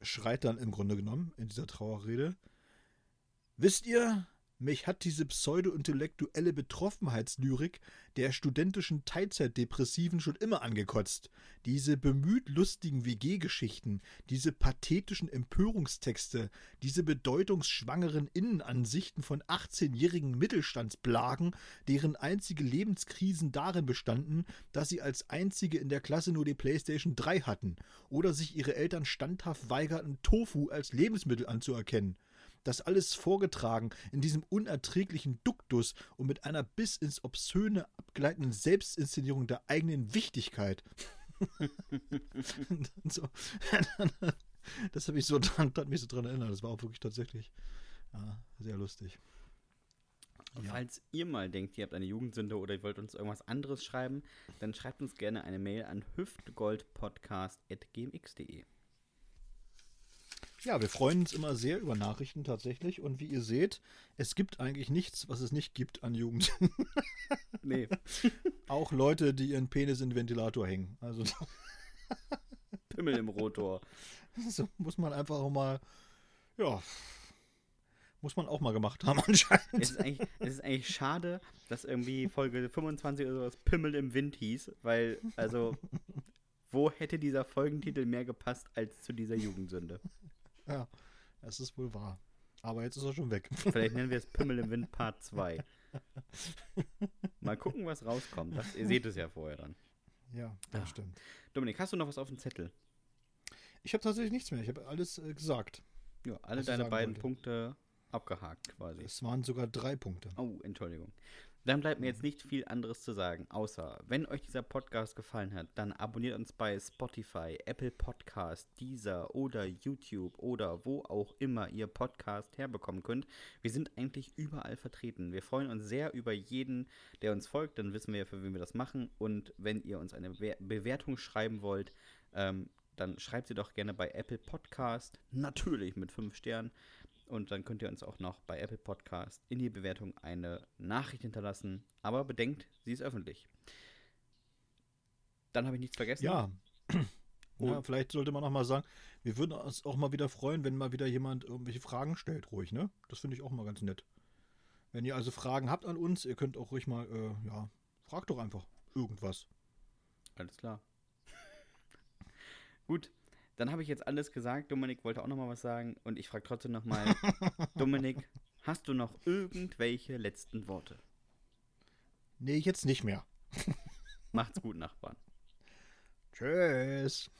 schreit dann im Grunde genommen in dieser Trauerrede, Wisst ihr, mich hat diese pseudo-intellektuelle Betroffenheitslyrik der studentischen Teilzeitdepressiven schon immer angekotzt. Diese bemüht lustigen WG-Geschichten, diese pathetischen Empörungstexte, diese bedeutungsschwangeren Innenansichten von 18-jährigen Mittelstandsplagen, deren einzige Lebenskrisen darin bestanden, dass sie als einzige in der Klasse nur die PlayStation 3 hatten oder sich ihre Eltern standhaft weigerten, Tofu als Lebensmittel anzuerkennen das alles vorgetragen in diesem unerträglichen Duktus und mit einer bis ins Obszöne abgleitenden Selbstinszenierung der eigenen Wichtigkeit. so. Das habe ich so dran, hat mich so dran erinnert. Das war auch wirklich tatsächlich ja, sehr lustig. Ja. Falls ihr mal denkt, ihr habt eine Jugendsünde oder ihr wollt uns irgendwas anderes schreiben, dann schreibt uns gerne eine Mail an hüftgoldpodcast.gmx.de. Ja, wir freuen uns immer sehr über Nachrichten tatsächlich. Und wie ihr seht, es gibt eigentlich nichts, was es nicht gibt an Jugend. nee. Auch Leute, die ihren Penis in den Ventilator hängen. Also. Pimmel im Rotor. So muss man einfach auch mal, ja, muss man auch mal gemacht haben anscheinend. Es ist eigentlich, es ist eigentlich schade, dass irgendwie Folge 25 oder sowas Pimmel im Wind hieß, weil, also, wo hätte dieser Folgentitel mehr gepasst als zu dieser Jugendsünde? Ja, es ist wohl wahr. Aber jetzt ist er schon weg. Vielleicht nennen wir es Pimmel im Wind Part 2. Mal gucken, was rauskommt. Das, ihr seht es ja vorher dann. Ja, das ah. stimmt. Dominik, hast du noch was auf dem Zettel? Ich habe tatsächlich nichts mehr. Ich habe alles äh, gesagt. Ja, alle deine beiden wollte. Punkte abgehakt quasi. Es waren sogar drei Punkte. Oh, Entschuldigung. Dann bleibt mir jetzt nicht viel anderes zu sagen, außer, wenn euch dieser Podcast gefallen hat, dann abonniert uns bei Spotify, Apple Podcast, Deezer oder YouTube oder wo auch immer ihr Podcast herbekommen könnt. Wir sind eigentlich überall vertreten. Wir freuen uns sehr über jeden, der uns folgt, dann wissen wir, für wen wir das machen. Und wenn ihr uns eine Bewertung schreiben wollt, ähm, dann schreibt sie doch gerne bei Apple Podcast, natürlich mit 5 Sternen. Und dann könnt ihr uns auch noch bei Apple Podcast in die Bewertung eine Nachricht hinterlassen. Aber bedenkt, sie ist öffentlich. Dann habe ich nichts vergessen. Ja. ja, vielleicht sollte man auch mal sagen, wir würden uns auch mal wieder freuen, wenn mal wieder jemand irgendwelche Fragen stellt, ruhig, ne? Das finde ich auch mal ganz nett. Wenn ihr also Fragen habt an uns, ihr könnt auch ruhig mal, äh, ja, fragt doch einfach irgendwas. Alles klar. Gut, dann habe ich jetzt alles gesagt. Dominik wollte auch noch mal was sagen. Und ich frage trotzdem noch mal, Dominik, hast du noch irgendwelche letzten Worte? Nee, jetzt nicht mehr. Macht's gut, Nachbarn. Tschüss.